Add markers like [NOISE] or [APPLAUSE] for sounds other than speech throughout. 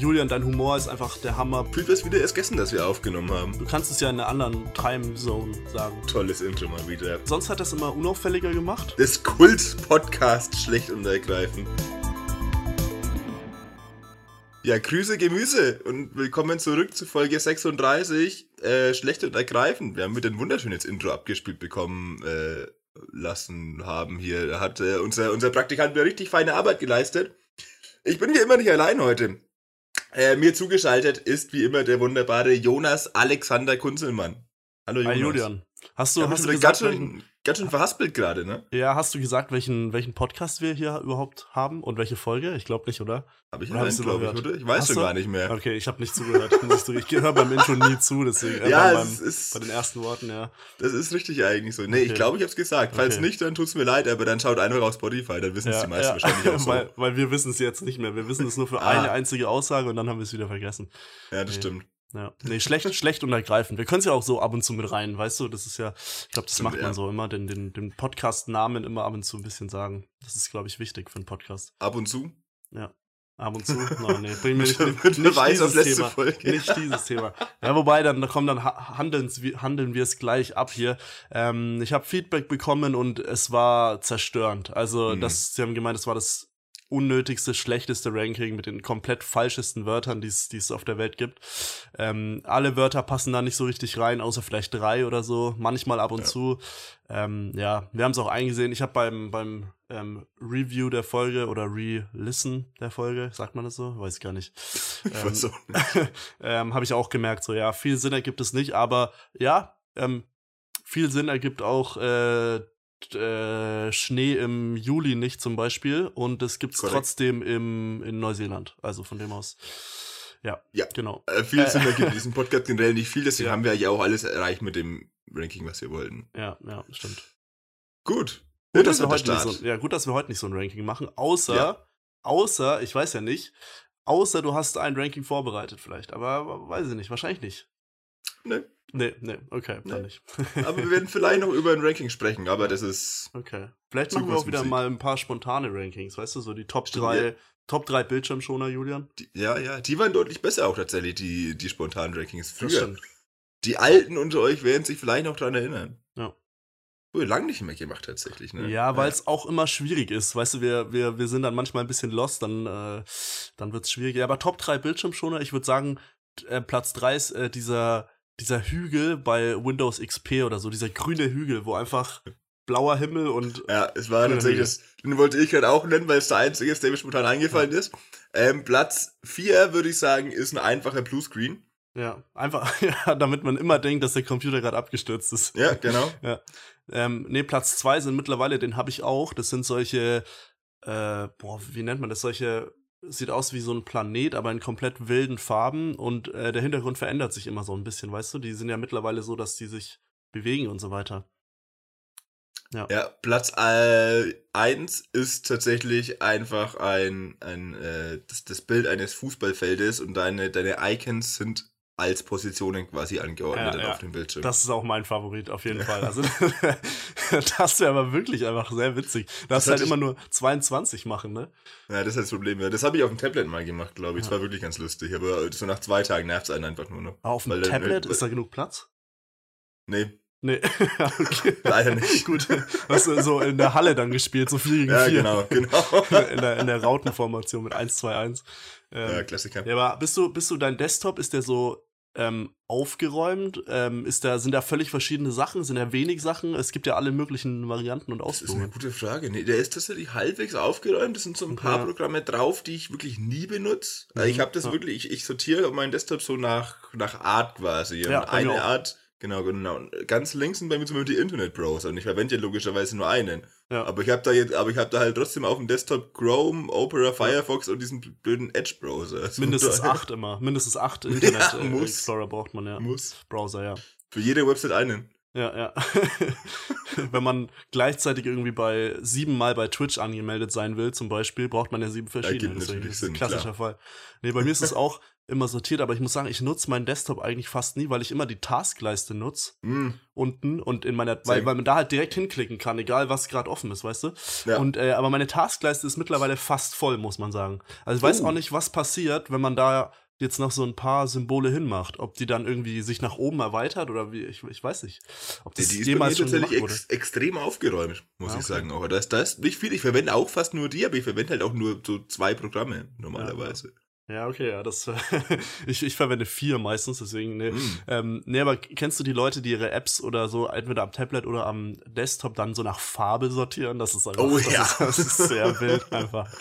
Julian, dein Humor ist einfach der Hammer. Fühlt es wieder erst gestern, dass wir aufgenommen haben. Du kannst es ja in einer anderen Timezone sagen. Tolles Intro mal wieder. Sonst hat das immer unauffälliger gemacht. Das Kult-Podcast schlecht und ergreifend. Ja, Grüße Gemüse und willkommen zurück zu Folge 36. Äh, schlecht und ergreifend. Wir haben wieder ein wunderschönes Intro abgespielt bekommen äh, lassen haben hier. Da hat äh, unser, unser Praktikant wieder richtig feine Arbeit geleistet. Ich bin wie immer nicht allein heute. Äh, mir zugeschaltet ist wie immer der wunderbare Jonas Alexander Kunzelmann. Hallo Jonas. Hi Julian. Hast du, hast du gesagt, ganz schön, ganz schön verhaspelt gerade, ne? Ja, hast du gesagt, welchen, welchen Podcast wir hier überhaupt haben und welche Folge? Ich glaube nicht, oder? Habe ich nicht, glaube ich, oder? Ich weiß hast schon du? gar nicht mehr. Okay, ich habe nicht zugehört. ich höre beim Intro nie zu, deswegen äh, ja, beim, ist, bei den ersten Worten, ja. Das ist richtig eigentlich so. Nee, okay. ich glaube, ich habe es gesagt. Falls okay. nicht, dann tut's mir leid, aber dann schaut einfach auf Spotify, dann wissen es ja, die meisten ja. wahrscheinlich [LAUGHS] auch so. weil, weil wir wissen es jetzt nicht mehr. Wir wissen es nur für ah. eine einzige Aussage und dann haben wir es wieder vergessen. Ja, das nee. stimmt. Ja, nee, schlecht, schlecht und ergreifend. Wir können es ja auch so ab und zu mit rein, weißt du? Das ist ja, ich glaube, das Stimmt, macht man ja. so immer, den, den, den Podcast-Namen immer ab und zu ein bisschen sagen. Das ist, glaube ich, wichtig für einen Podcast. Ab und zu? Ja. Ab und zu? Nein, nee, bring mir [LAUGHS] nicht, nicht, nicht dieses Thema. Folge. Nicht dieses Thema. Ja, wobei, dann komm, dann handeln, handeln wir es gleich ab hier. Ähm, ich habe Feedback bekommen und es war zerstörend. Also, mhm. das, sie haben gemeint, es war das unnötigste, schlechteste Ranking mit den komplett falschesten Wörtern, die es auf der Welt gibt. Ähm, alle Wörter passen da nicht so richtig rein, außer vielleicht drei oder so, manchmal ab und ja. zu. Ähm, ja, wir haben es auch eingesehen. Ich habe beim, beim ähm, Review der Folge oder Re-Listen der Folge, sagt man das so? Weiß ich gar nicht. [LAUGHS] Ähm, so. [LAUGHS] ähm, habe ich auch gemerkt, so ja, viel Sinn ergibt es nicht, aber ja, ähm, viel Sinn ergibt auch äh, äh, Schnee im Juli nicht zum Beispiel und es gibt es trotzdem im, in Neuseeland. Also von dem aus. Ja, ja. genau. Äh, viel Sinn ergibt diesen Podcast generell nicht viel, deswegen ja. haben wir ja auch alles erreicht mit dem Ranking, was wir wollten. Ja, ja, stimmt. Gut. Gut, dass wir heute nicht so, ja, gut, dass wir heute nicht so ein Ranking machen, außer, ja. außer, ich weiß ja nicht, außer du hast ein Ranking vorbereitet vielleicht, aber weiß ich nicht, wahrscheinlich nicht. Nee. Nee, nee, okay, nee. nicht. aber wir werden vielleicht noch über ein Ranking sprechen, aber das ist. Okay. Vielleicht machen wir auch wieder mal ein paar spontane Rankings, weißt du, so die Top 3, ja. Top 3 Bildschirmschoner, Julian. Die, ja, ja, die waren deutlich besser auch tatsächlich, die, die spontanen Rankings früher. Die Alten unter euch werden sich vielleicht noch dran erinnern. Ja. Wurde lang nicht mehr gemacht tatsächlich, ne? Ja, weil es ja. auch immer schwierig ist. Weißt du, wir, wir, wir sind dann manchmal ein bisschen lost, dann, äh, dann wird es schwierig. Ja, aber Top 3 Bildschirmschoner, ich würde sagen, äh, Platz 3 ist äh, dieser dieser Hügel bei Windows XP oder so, dieser grüne Hügel, wo einfach blauer Himmel und. Ja, es war tatsächlich das, den wollte ich gerade auch nennen, weil es der einzige ist, der mir spontan eingefallen ja. ist. Ähm, Platz 4, würde ich sagen, ist ein einfacher Bluescreen. Ja, einfach, [LAUGHS] ja, damit man immer denkt, dass der Computer gerade abgestürzt ist. Ja, genau. [LAUGHS] ja. Ähm, nee, Platz 2 sind mittlerweile, den habe ich auch. Das sind solche, äh, boah, wie nennt man das? Solche sieht aus wie so ein Planet, aber in komplett wilden Farben und äh, der Hintergrund verändert sich immer so ein bisschen, weißt du? Die sind ja mittlerweile so, dass die sich bewegen und so weiter. Ja, ja Platz 1 äh, ist tatsächlich einfach ein, ein äh, das, das Bild eines Fußballfeldes und deine, deine Icons sind als Positionen quasi angeordnet ja, ja. auf dem Bildschirm. Das ist auch mein Favorit, auf jeden Fall. Also, [LAUGHS] das wäre aber wirklich einfach sehr witzig. Du darfst halt immer nur 22 machen, ne? Ja, das ist halt das Problem. Das habe ich auf dem Tablet mal gemacht, glaube ich. Das war wirklich ganz lustig. Aber so nach zwei Tagen nervt es einen einfach nur noch. Auf dem Tablet ist da genug Platz? Nee. Nee, [LAUGHS] okay. Leider nicht. [LAUGHS] Gut. Hast du so in der Halle dann gespielt, so 4 gegen 4. Ja, genau, genau. In der, in der Rautenformation mit 1, 2, 1. Ähm, ja, Klassiker. Ja, aber bist du, bist du dein Desktop, ist der so ähm, aufgeräumt? Ähm, ist da, sind da völlig verschiedene Sachen? Sind da wenig Sachen? Es gibt ja alle möglichen Varianten und Ausführungen. Das ist eine gute Frage. Nee, der ist tatsächlich halbwegs aufgeräumt. Es sind so ein paar ja. Programme drauf, die ich wirklich nie benutze. Mhm. Ich habe das ja. wirklich, ich, ich sortiere meinen Desktop so nach, nach Art quasi. Und ja, eine Art Genau, genau. Ganz links sind bei mir zum Beispiel die Internetbrowser und ich verwende ja logischerweise nur einen. Ja. Aber ich habe da jetzt, aber ich habe da halt trotzdem auf dem Desktop Chrome, Opera, Firefox ja. und diesen blöden Edge-Browser. Also [LAUGHS] Mindestens acht immer. Mindestens acht [LAUGHS] Internet ja, muss. Explorer braucht man ja. Muss. Browser, ja. Für jede Website einen. Ja, ja. [LAUGHS] Wenn man gleichzeitig irgendwie bei siebenmal bei Twitch angemeldet sein will, zum Beispiel, braucht man ja sieben verschiedene. Das ist ein klassischer klar. Fall. Nee, bei mir ist es auch, immer sortiert, aber ich muss sagen, ich nutze meinen Desktop eigentlich fast nie, weil ich immer die Taskleiste nutze mm. unten und in meiner, weil, weil man da halt direkt hinklicken kann, egal was gerade offen ist, weißt du? Ja. Und äh, aber meine Taskleiste ist mittlerweile fast voll, muss man sagen. Also ich weiß uh. auch nicht, was passiert, wenn man da jetzt noch so ein paar Symbole hinmacht, ob die dann irgendwie sich nach oben erweitert oder wie, ich, ich weiß nicht. Ob das die ist jemals bei mir tatsächlich ex extrem aufgeräumt, muss ja, ich sagen. Aber das, das ist nicht viel. Ich verwende auch fast nur die, aber ich verwende halt auch nur so zwei Programme normalerweise. Ja, ja, okay, ja, das [LAUGHS] ich, ich verwende vier meistens, deswegen, ne. Mm. Ähm, nee, aber kennst du die Leute, die ihre Apps oder so entweder am Tablet oder am Desktop dann so nach Farbe sortieren? Das ist einfach oh, das, ja. ist, [LAUGHS] das ist sehr wild einfach.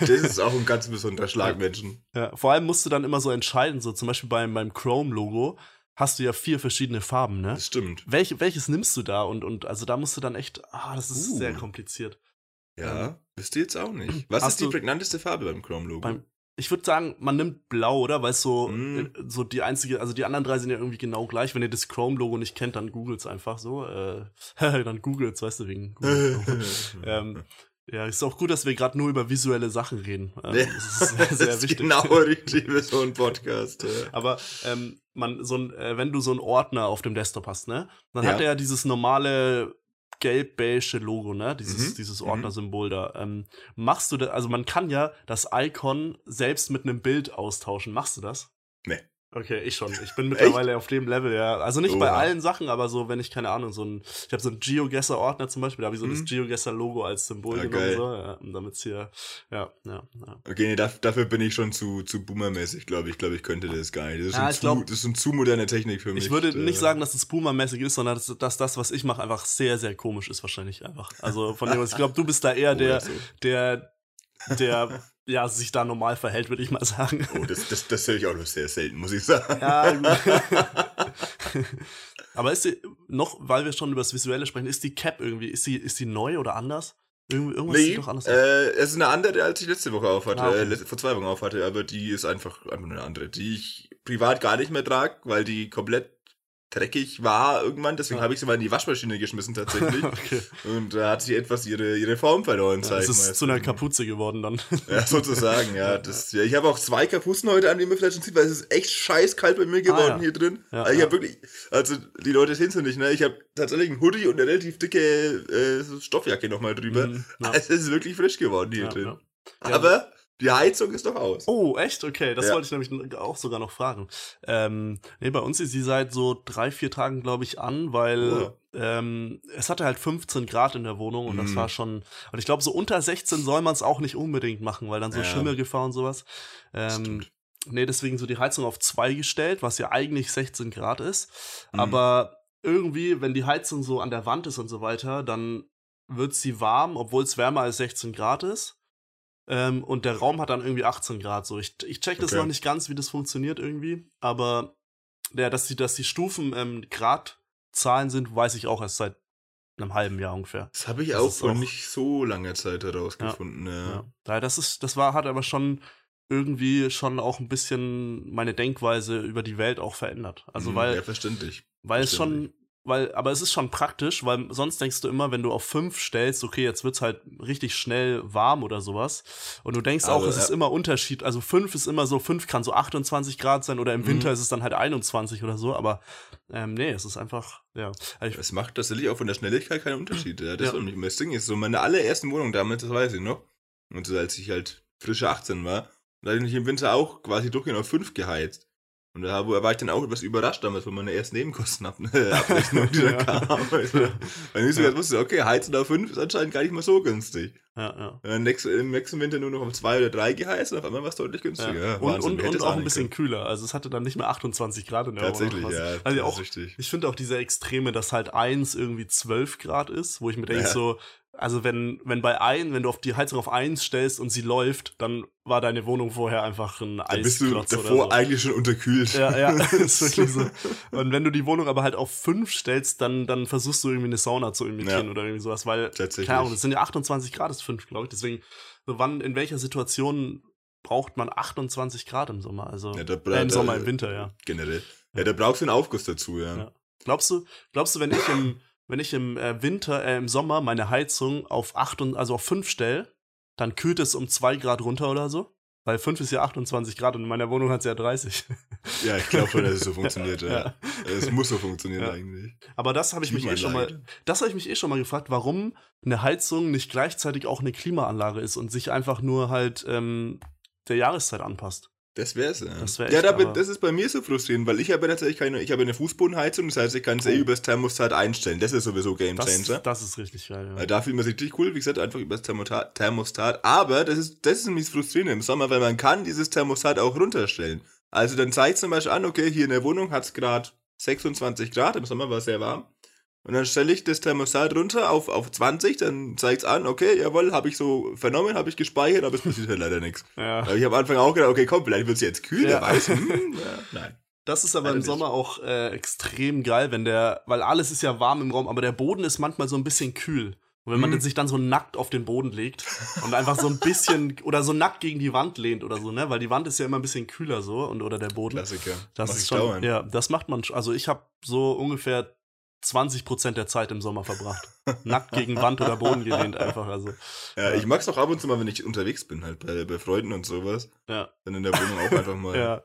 Das ist auch ein ganz besonderer Schlag, Menschen. Ja, vor allem musst du dann immer so entscheiden, so zum Beispiel beim, beim Chrome-Logo hast du ja vier verschiedene Farben, ne? Das stimmt. Welch, welches nimmst du da? Und, und also da musst du dann echt, ah, das ist uh. sehr kompliziert. Ja, ähm, wisst ihr jetzt auch nicht. Was ist die prägnanteste Farbe beim Chrome-Logo? Ich würde sagen, man nimmt blau, oder? Weil es so, mm. so die einzige, also die anderen drei sind ja irgendwie genau gleich. Wenn ihr das Chrome-Logo nicht kennt, dann googelt's einfach so. Äh, [LAUGHS] dann googelt's, weißt du, wegen Google. [LAUGHS] ähm, ja, ist auch gut, dass wir gerade nur über visuelle Sachen reden. Ähm, ja, das ist sehr, [LAUGHS] sehr wichtig. Genau richtig für so ein Podcast. Ja. Aber ähm, man, so ein, äh, wenn du so einen Ordner auf dem Desktop hast, ne, dann ja. hat er ja dieses normale gelb-beige Logo, ne? Dieses, mhm. dieses mhm. Ordnersymbol da. Ähm, machst du da, also man kann ja das Icon selbst mit einem Bild austauschen. Machst du das? Nee. Okay, ich schon. Ich bin mittlerweile auf dem Level, ja. Also nicht Oha. bei allen Sachen, aber so, wenn ich, keine Ahnung, so ein, ich habe so ein GeoGuessr-Ordner zum Beispiel, da habe ich so mhm. das GeoGuessr-Logo als Symbol ja, genommen, so, ja, damit hier, ja, ja, ja. Okay, nee, dafür bin ich schon zu, zu boomermäßig, glaube ich. Ich glaube, ich könnte das gar nicht. Das ist, ja, zu, glaub, das ist eine zu moderne Technik für mich. Ich würde nicht sagen, dass es boomermäßig ist, sondern dass, dass, das, was ich mache, einfach sehr, sehr komisch ist wahrscheinlich einfach. Also von dem, was ich glaube, du bist da eher [LAUGHS] der, der, der [LAUGHS] ja, sich da normal verhält, würde ich mal sagen. Oh, das, das, das höre ich auch noch sehr selten, muss ich sagen. Ja. [LAUGHS] Aber ist die, noch, weil wir schon über das Visuelle sprechen, ist die Cap irgendwie, ist die, ist die neu oder anders? Irgend, irgendwas nee, doch anders. Äh, es ist eine andere, als ich letzte Woche aufhatte, ah, okay. äh, vor zwei Wochen aufhatte, aber die ist einfach, einfach eine andere, die ich privat gar nicht mehr trage, weil die komplett dreckig war irgendwann, deswegen ja. habe ich sie mal in die Waschmaschine geschmissen tatsächlich. [LAUGHS] okay. Und da hat sie etwas ihre, ihre Form verloren. Ja, das ist zu einer Kapuze geworden dann. [LAUGHS] Ja, sozusagen, ja. Das, ja ich habe auch zwei Kapuzen heute an, die mir vielleicht schon sieht, weil es ist echt scheiß kalt bei mir geworden ah, ja. hier drin. Ja, also ich habe wirklich, also die Leute sehen es nicht, ne? Ich habe tatsächlich einen Hoodie und eine relativ dicke äh, Stoffjacke nochmal drüber. Mhm, es ist wirklich frisch geworden hier drin. Aber die Heizung ist doch aus. Oh, echt? Okay, das ja. wollte ich nämlich auch sogar noch fragen. Ähm, nee, bei uns ist sie seit so drei, vier Tagen, glaube ich, an, weil oh. ähm, es hatte halt 15 Grad in der Wohnung und mm. das mhm. war schon. Und ich glaube, so unter 16 soll man es auch nicht unbedingt machen, weil dann so ja. Schimmelgefahr und sowas. Ähm, nee, deswegen so die Heizung auf zwei gestellt, was ja eigentlich 16 Grad ist. Mm. Aber irgendwie, wenn die Heizung so an der Wand ist und so weiter, dann wird sie warm, obwohl es wärmer als 16 Grad ist. Ähm, und der Raum hat dann irgendwie 18 Grad. So, ich, ich check das okay. noch nicht ganz, wie das funktioniert irgendwie. Aber ja, dass die, dass die Stufen ähm, Gradzahlen sind, weiß ich auch erst seit einem halben Jahr ungefähr. Das habe ich das auch vor nicht so langer Zeit herausgefunden. Ja, ja. ja. Das ist, das war, hat aber schon irgendwie schon auch ein bisschen meine Denkweise über die Welt auch verändert. Also mhm, weil, ja, verständlich. Weil verständlich. es schon weil, aber es ist schon praktisch, weil sonst denkst du immer, wenn du auf 5 stellst, okay, jetzt wird's halt richtig schnell warm oder sowas. Und du denkst aber, auch, es ja. ist immer Unterschied. Also 5 ist immer so, 5 kann so 28 Grad sein oder im mhm. Winter ist es dann halt 21 oder so, aber ähm, nee, es ist einfach, ja. Also es macht tatsächlich auch von der Schnelligkeit keinen Unterschied. Ja, das ja. ist das Ding ist so meine allerersten Wohnung damals, das weiß ich noch. Und so als ich halt frische 18 war, da hatte ich im Winter auch quasi durchgehend auf 5 geheizt. Und da war ich dann auch etwas überrascht damals von meiner ersten Nebenkostenabrechnung, [LAUGHS] die da [LAUGHS] kam. Also, weil ich so ja. wusste, okay, Heizen auf 5 ist anscheinend gar nicht mal so günstig. Ja, ja. Nächst, Im nächsten Winter nur noch auf 2 oder 3 geheizt und auf einmal war es deutlich günstiger. Ja. Und, und, und auch ein bisschen können. kühler. Also es hatte dann nicht mehr 28 Grad in der Tatsächlich, ja. Also auch, richtig. Ich finde auch diese Extreme, dass halt 1 irgendwie 12 Grad ist, wo ich mir denke so, also wenn, wenn bei ein, wenn du auf die Heizung auf eins stellst und sie läuft, dann war deine Wohnung vorher einfach ein Eisklotz. Dann bist du davor so. eigentlich schon unterkühlt. Ja, ja, [LAUGHS] [LAUGHS] ist wirklich so. Und wenn du die Wohnung aber halt auf fünf stellst, dann, dann versuchst du irgendwie eine Sauna zu imitieren ja. oder irgendwie sowas, weil, keine Ahnung, das sind ja 28 Grad, ist fünf, glaube ich. Deswegen, so wann, in welcher Situation braucht man 28 Grad im Sommer? Also, ja, da, äh, im Sommer, im Winter, ja. Generell. Ja, da brauchst du einen Aufguss dazu, ja. ja. Glaubst du, glaubst du, wenn ich im, wenn ich im äh, Winter, äh, im Sommer meine Heizung auf acht und, also auf fünf stelle, dann kühlt es um zwei Grad runter oder so? Weil 5 ist ja 28 Grad und in meiner Wohnung hat es ja 30. Ja, ich glaube schon, dass es so [LAUGHS] funktioniert, ja. ja. Es muss so funktionieren ja. eigentlich. Aber das habe ich mich eh schon mal, das habe ich mich eh schon mal gefragt, warum eine Heizung nicht gleichzeitig auch eine Klimaanlage ist und sich einfach nur halt ähm, der Jahreszeit anpasst. Das wär's, ja. Das wär echt, ja, da bin, das ist bei mir so frustrierend, weil ich habe tatsächlich keine, ich habe eine Fußbodenheizung, das heißt, ich kann es oh. eh übers Thermostat einstellen. Das ist sowieso Game Changer. Das, das ist richtig geil, ja. Da fühlt man sich richtig cool, wie gesagt, einfach übers Thermostat. Aber das ist, das ist nämlich frustrierend im Sommer, weil man kann dieses Thermostat auch runterstellen. Also dann zeigt zum Beispiel an, okay, hier in der Wohnung hat es gerade 26 Grad, im Sommer war es sehr warm. Und dann stelle ich das Thermostat runter auf, auf 20, dann zeigt es an, okay, jawohl, habe ich so vernommen, habe ich gespeichert, aber es passiert halt leider nichts. Ja. ich habe am Anfang auch gedacht, okay, komm, vielleicht wird es jetzt kühl, ja. weiß. Hm, [LAUGHS] ja, nein. Das ist aber Leider im Sommer auch äh, extrem geil, wenn der, weil alles ist ja warm im Raum, aber der Boden ist manchmal so ein bisschen kühl. Und wenn man mhm. sich dann so nackt auf den Boden legt und einfach so ein bisschen [LAUGHS] oder so nackt gegen die Wand lehnt oder so, ne, weil die Wand ist ja immer ein bisschen kühler so und oder der Boden. Klassiker. Das Mach ist schon, dauern. ja, das macht man. Also ich habe so ungefähr 20% der Zeit im Sommer verbracht. Nackt gegen Wand oder Boden gelehnt einfach. Also, ja, ja. ich mag's auch ab und zu mal, wenn ich unterwegs bin, halt bei, bei Freunden und sowas. Ja. Dann in der Wohnung auch einfach mal. [LAUGHS] ja.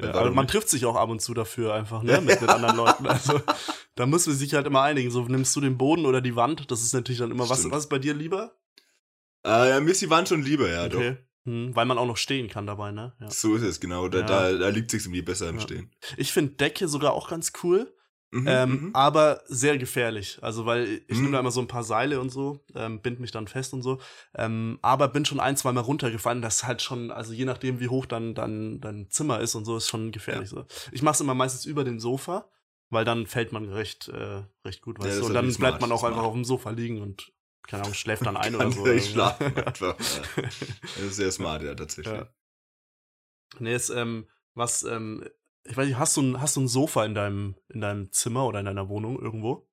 ja aber man trifft sich auch ab und zu dafür einfach, ne, mit, mit anderen [LAUGHS] Leuten. Also, da müssen wir sich halt immer einigen. So, nimmst du den Boden oder die Wand? Das ist natürlich dann immer, was, was ist bei dir lieber? Äh, ja, mir ist die Wand schon lieber, ja, okay. doch. Hm, weil man auch noch stehen kann dabei, ne? Ja. So ist es, genau. Da, ja. da, da liegt sich irgendwie besser im Stehen. Ich finde Decke sogar auch ganz cool. Mhm, ähm, mhm. aber sehr gefährlich. Also, weil ich mhm. nehme da immer so ein paar Seile und so, ähm, bind mich dann fest und so. Ähm, aber bin schon ein, zwei Mal runtergefallen. Das ist halt schon, also je nachdem, wie hoch dann dein, dein Zimmer ist und so, ist schon gefährlich. Ja. So. Ich mache es immer meistens über dem Sofa, weil dann fällt man recht, äh, recht gut, weißt ja, du. Und dann bleibt man auch smart. einfach auf dem Sofa liegen und keine Ahnung, schläft dann [LAUGHS] ein oder so. Ich schlafen [LAUGHS] einfach. Das ist sehr smart, ja, tatsächlich. Ja. Nee, ist, ähm, was ähm, ich weiß nicht, hast du ein, hast du ein Sofa in deinem, in deinem Zimmer oder in deiner Wohnung irgendwo?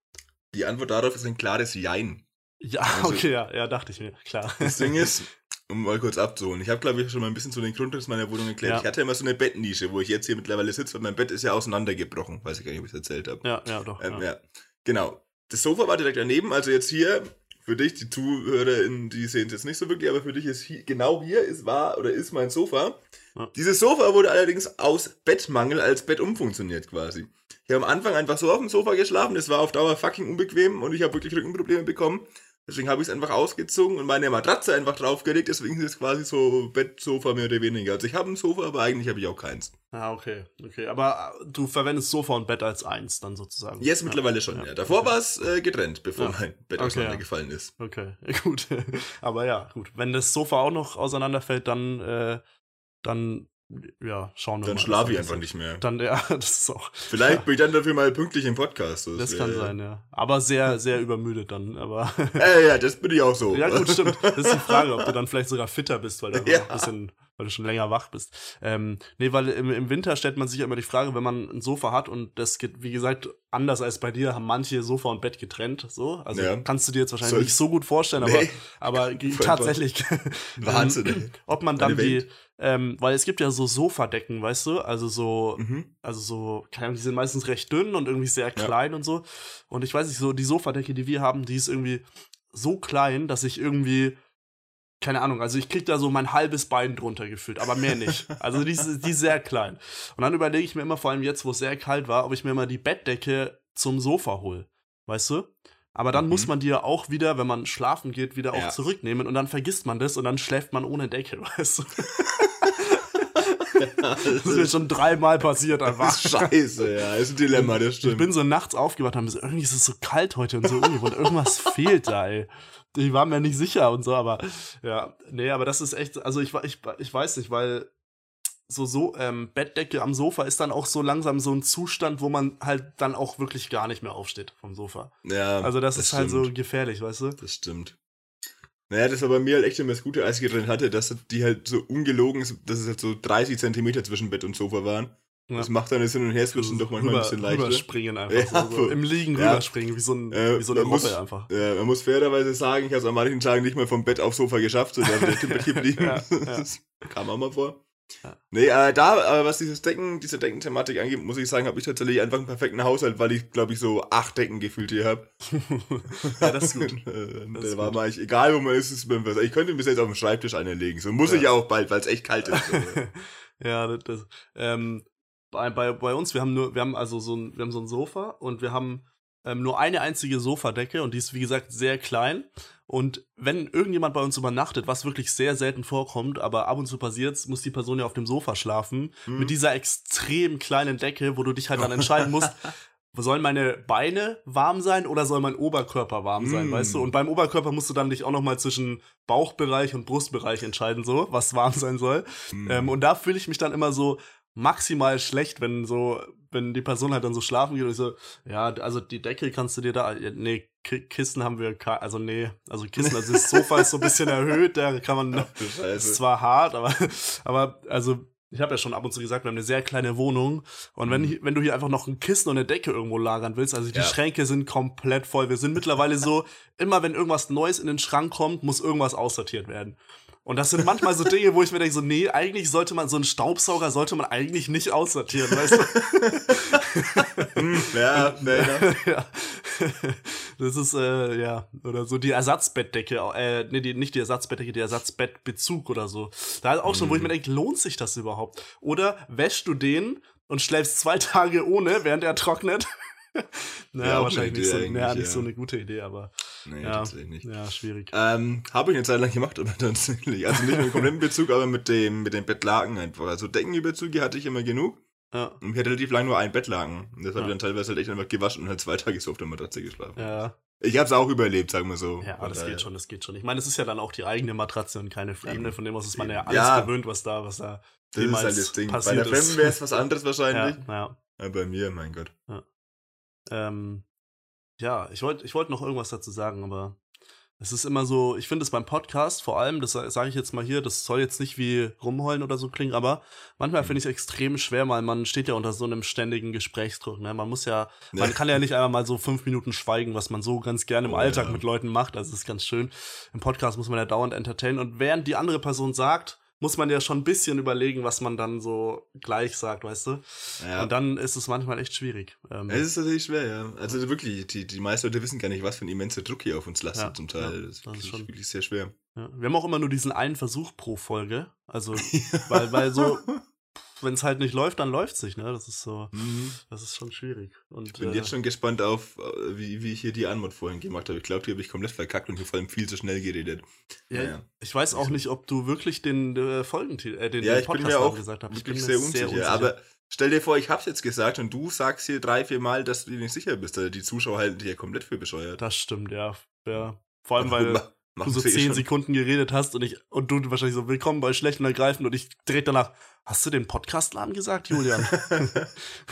Die Antwort darauf ist ein klares Jein. Ja, [LAUGHS] also, okay, ja, ja, dachte ich mir, klar. Das Ding [LAUGHS] ist, um mal kurz abzuholen, ich habe, glaube ich, schon mal ein bisschen zu den Grundriss meiner Wohnung erklärt. Ja. Ich hatte immer so eine Bettnische, wo ich jetzt hier mittlerweile sitze, weil mein Bett ist ja auseinandergebrochen. Weiß ich gar nicht, ob ich es erzählt habe. Ja, ja, doch. Ähm, ja. ja. Genau. Das Sofa war direkt daneben, also jetzt hier für dich, die ZuhörerInnen, die sehen es jetzt nicht so wirklich, aber für dich ist hier, genau hier ist war oder ist mein Sofa. Ja. Dieses Sofa wurde allerdings aus Bettmangel als Bett umfunktioniert quasi. Ich habe am Anfang einfach so auf dem Sofa geschlafen, es war auf Dauer fucking unbequem und ich habe wirklich Rückenprobleme bekommen. Deswegen habe ich es einfach ausgezogen und meine Matratze einfach draufgelegt. Deswegen ist es quasi so Bettsofa mehr oder weniger. Also ich habe ein Sofa, aber eigentlich habe ich auch keins. Ah, okay. Okay. Aber äh, du verwendest Sofa und Bett als eins dann sozusagen. Jetzt ja. mittlerweile schon, ja. ja. Davor okay. war es äh, getrennt, bevor ja. mein Bett okay, auseinandergefallen ist. Okay, [LAUGHS] gut. aber ja, gut. Wenn das Sofa auch noch auseinanderfällt, dann, äh, dann ja, schauen wir dann mal. Dann schlafe ich einfach nicht mehr. Dann, ja, [LAUGHS] das ist auch. Vielleicht [LAUGHS] bin ich dann dafür mal pünktlich im Podcast. Das, das kann sein, ja. Aber sehr, sehr übermüdet dann, aber. [LAUGHS] äh, ja, das bin ich auch so. ja, gut, stimmt. Das ist die Frage, ob du dann vielleicht sogar fitter bist, weil du ja. ein bisschen, weil du schon länger wach bist. Ähm, nee, weil im, im Winter stellt man sich ja immer die Frage, wenn man ein Sofa hat und das geht, wie gesagt, anders als bei dir, haben manche Sofa und Bett getrennt, so. Also ja. kannst du dir jetzt wahrscheinlich Soll nicht so gut vorstellen, nee. aber, aber tatsächlich. Wahnsinn. ob man dann die, ähm, weil es gibt ja so Sofadecken, weißt du? Also so, mhm. also so, keine Ahnung, die sind meistens recht dünn und irgendwie sehr klein ja. und so. Und ich weiß nicht, so die Sofadecke, die wir haben, die ist irgendwie so klein, dass ich irgendwie, keine Ahnung, also ich krieg da so mein halbes Bein drunter gefühlt, aber mehr nicht. [LAUGHS] Also die ist, die ist sehr klein. Und dann überlege ich mir immer, vor allem jetzt, wo es sehr kalt war, ob ich mir mal die Bettdecke zum Sofa hole. Weißt du? Aber dann mhm. muss man die ja auch wieder, wenn man schlafen geht, wieder ja. auch zurücknehmen und dann vergisst man das und dann schläft man ohne Decke, [LAUGHS] weißt du? [LAUGHS] das ist mir schon dreimal passiert einfach. Das scheiße, ja. Das ist ein Dilemma, das stimmt. Ich bin so nachts aufgewacht und so, irgendwie ist es so kalt heute und so ungewohnt. Irgendwas [LAUGHS] fehlt da, ey. Ich war mir nicht sicher und so, aber ja, nee, aber das ist echt, also ich, ich, ich weiß nicht, weil so, so ähm, Bettdecke am Sofa ist dann auch so langsam so ein Zustand, wo man halt dann auch wirklich gar nicht mehr aufsteht vom Sofa. Ja. Also das, das ist stimmt. halt so gefährlich, weißt du? Das stimmt. Naja, das war bei mir halt echt immer das Gute, als ich drin hatte, dass die halt so ungelogen, dass es halt so 30 Zentimeter zwischen Bett und Sofa waren. Ja. Das macht dann das Hin- und Her-Switchen doch manchmal rüber, ein bisschen leichter. Rüberspringen einfach. Ja, so, so. Im Liegen ja. rüberspringen, wie so, ein, äh, wie so eine muss, einfach. Ja, man muss fairerweise sagen, ich habe es an manchen Tagen nicht mal vom Bett aufs Sofa geschafft, so der Tipp geblieben. ja, ja. [LAUGHS] Das kam auch mal vor. Ja. Nee, äh, da, äh, was dieses Decken, diese Deckenthematik angeht, muss ich sagen, habe ich tatsächlich einfach einen perfekten Haushalt, weil ich, glaube ich, so acht Decken gefühlt hier habe. [LAUGHS] ja, das ist gut. [LAUGHS] Äh, das da war mal ich, egal wo man ist, ist was. Ich könnte mir jetzt auf dem Schreibtisch eine legen. So muss ja. ich auch bald, weil es echt kalt ist. [LAUGHS] ja, das, das ähm, bei, bei, bei uns, wir haben nur, wir haben also so ein, wir haben so ein Sofa und wir haben ähm, nur eine einzige Sofadecke und die ist, wie gesagt, sehr klein. Und wenn irgendjemand bei uns übernachtet, was wirklich sehr selten vorkommt, aber ab und zu passiert, muss die Person ja auf dem Sofa schlafen, mhm. mit dieser extrem kleinen Decke, wo du dich halt dann entscheiden musst, [LAUGHS] sollen meine Beine warm sein oder soll mein Oberkörper warm sein, mm. weißt du? Und beim Oberkörper musst du dann dich auch noch mal zwischen Bauchbereich und Brustbereich entscheiden, so, was warm sein soll. Mm. Ähm, und da fühle ich mich dann immer so maximal schlecht, wenn so wenn die Person halt dann so schlafen geht und ich so, ja, also die Decke kannst du dir da, nee, Kissen haben wir, also nee, also Kissen, also das Sofa ist so ein bisschen [LAUGHS] erhöht, da kann man, ist zwar hart, aber, aber, also, ich habe ja schon ab und zu gesagt, wir haben eine sehr kleine Wohnung und wenn, mhm. wenn du hier einfach noch ein Kissen und eine Decke irgendwo lagern willst, also die ja. Schränke sind komplett voll. Wir sind mittlerweile so, immer wenn irgendwas Neues in den Schrank kommt, muss irgendwas aussortiert werden. Und das sind manchmal so Dinge, wo ich mir denke, so, nee, eigentlich sollte man so einen Staubsauger sollte man eigentlich nicht aussortieren, weißt du? [LAUGHS] Hm, ja, nee, [LAUGHS] ja. Das ist, äh, ja, oder so die Ersatzbettdecke, äh, nee, die, nicht die Ersatzbettdecke, die Ersatzbettbezug oder so. Da ist auch schon, mhm. wo ich mir hm. denke, lohnt sich das überhaupt? Oder wäschst du den und schläfst zwei Tage ohne, während er trocknet? [LAUGHS] naja, ja, wahrscheinlich nicht, so, naja, nicht ja. so eine gute Idee, aber. Nee, ja, tatsächlich nicht. Ja, schwierig. Ähm, Habe ich eine Zeit lang gemacht, aber [LAUGHS] tatsächlich. Also nicht mit dem kompletten Bezug, aber mit dem, mit den Bettlaken einfach. Also Deckenüberzüge hatte ich immer genug. Ja. Und ich hatte relativ lange nur ein Bettlaken. Und das habe ich dann teilweise halt echt einfach gewaschen und halt zwei Tage so auf der Matratze geschlafen. Ja. Ich habe es auch überlebt, sagen wir so. Ja, aber das geht schon, das geht schon. Ich meine, es ist ja dann auch die eigene Matratze und keine fremde, von dem aus ist man ja alles ja. gewöhnt, was da, was da. Das ist halt das Ding. Bei der Fremden wäre es was [LAUGHS] anderes wahrscheinlich. Ja, ja. ja, bei mir, mein Gott. Ja. Ähm, ja, ich wollte ich wollt noch irgendwas dazu sagen, aber es ist immer so, ich finde es beim Podcast vor allem, das sage ich jetzt mal hier, das soll jetzt nicht wie rumheulen oder so klingen, aber manchmal finde ich es extrem schwer, weil man steht ja unter so einem ständigen Gesprächsdruck. Ne? Man muss ja, ja, man kann ja nicht einmal mal so fünf Minuten schweigen, was man so ganz gerne im oh, Alltag ja. mit Leuten macht. Also das ist ganz schön. Im Podcast muss man ja dauernd entertainen und während die andere Person sagt, muss man ja schon ein bisschen überlegen, was man dann so gleich sagt, weißt du? Ja. Und dann ist es manchmal echt schwierig. Ähm, es ist tatsächlich schwer, ja. Also wirklich, die, die meisten Leute wissen gar nicht, was für ein immenser Druck hier auf uns lastet ja, zum Teil. Ja, das, das ist schon wirklich sehr schwer. Ja. Wir haben auch immer nur diesen einen Versuch pro Folge. Also, [LAUGHS] weil, weil so, wenn es halt nicht läuft, dann läuft es nicht, ne? Das ist so, mhm. das ist schon schwierig. Und, ich bin äh, jetzt schon gespannt auf, äh, wie, wie ich hier die Anmod vorhin gemacht habe. Ich glaube, die habe ich komplett verkackt und hier vor allem viel zu schnell geredet. Ja, naja. ich weiß auch nicht, ob du wirklich den äh, Folgentitel, äh, den, ja, den Podcast auch, gesagt hast. Ich bin, bin sehr, unsicher, sehr unsicher. Aber stell dir vor, ich habe es jetzt gesagt und du sagst hier drei, vier Mal, dass du dir nicht sicher bist. Also die Zuschauer halten dich ja komplett für bescheuert. Das stimmt, ja. ja. Vor allem, weil du so zehn Sekunden geredet hast und ich und du wahrscheinlich so willkommen bei Schlecht und Ergreifen und ich direkt danach, hast du den Podcastladen gesagt, Julian? [LAUGHS]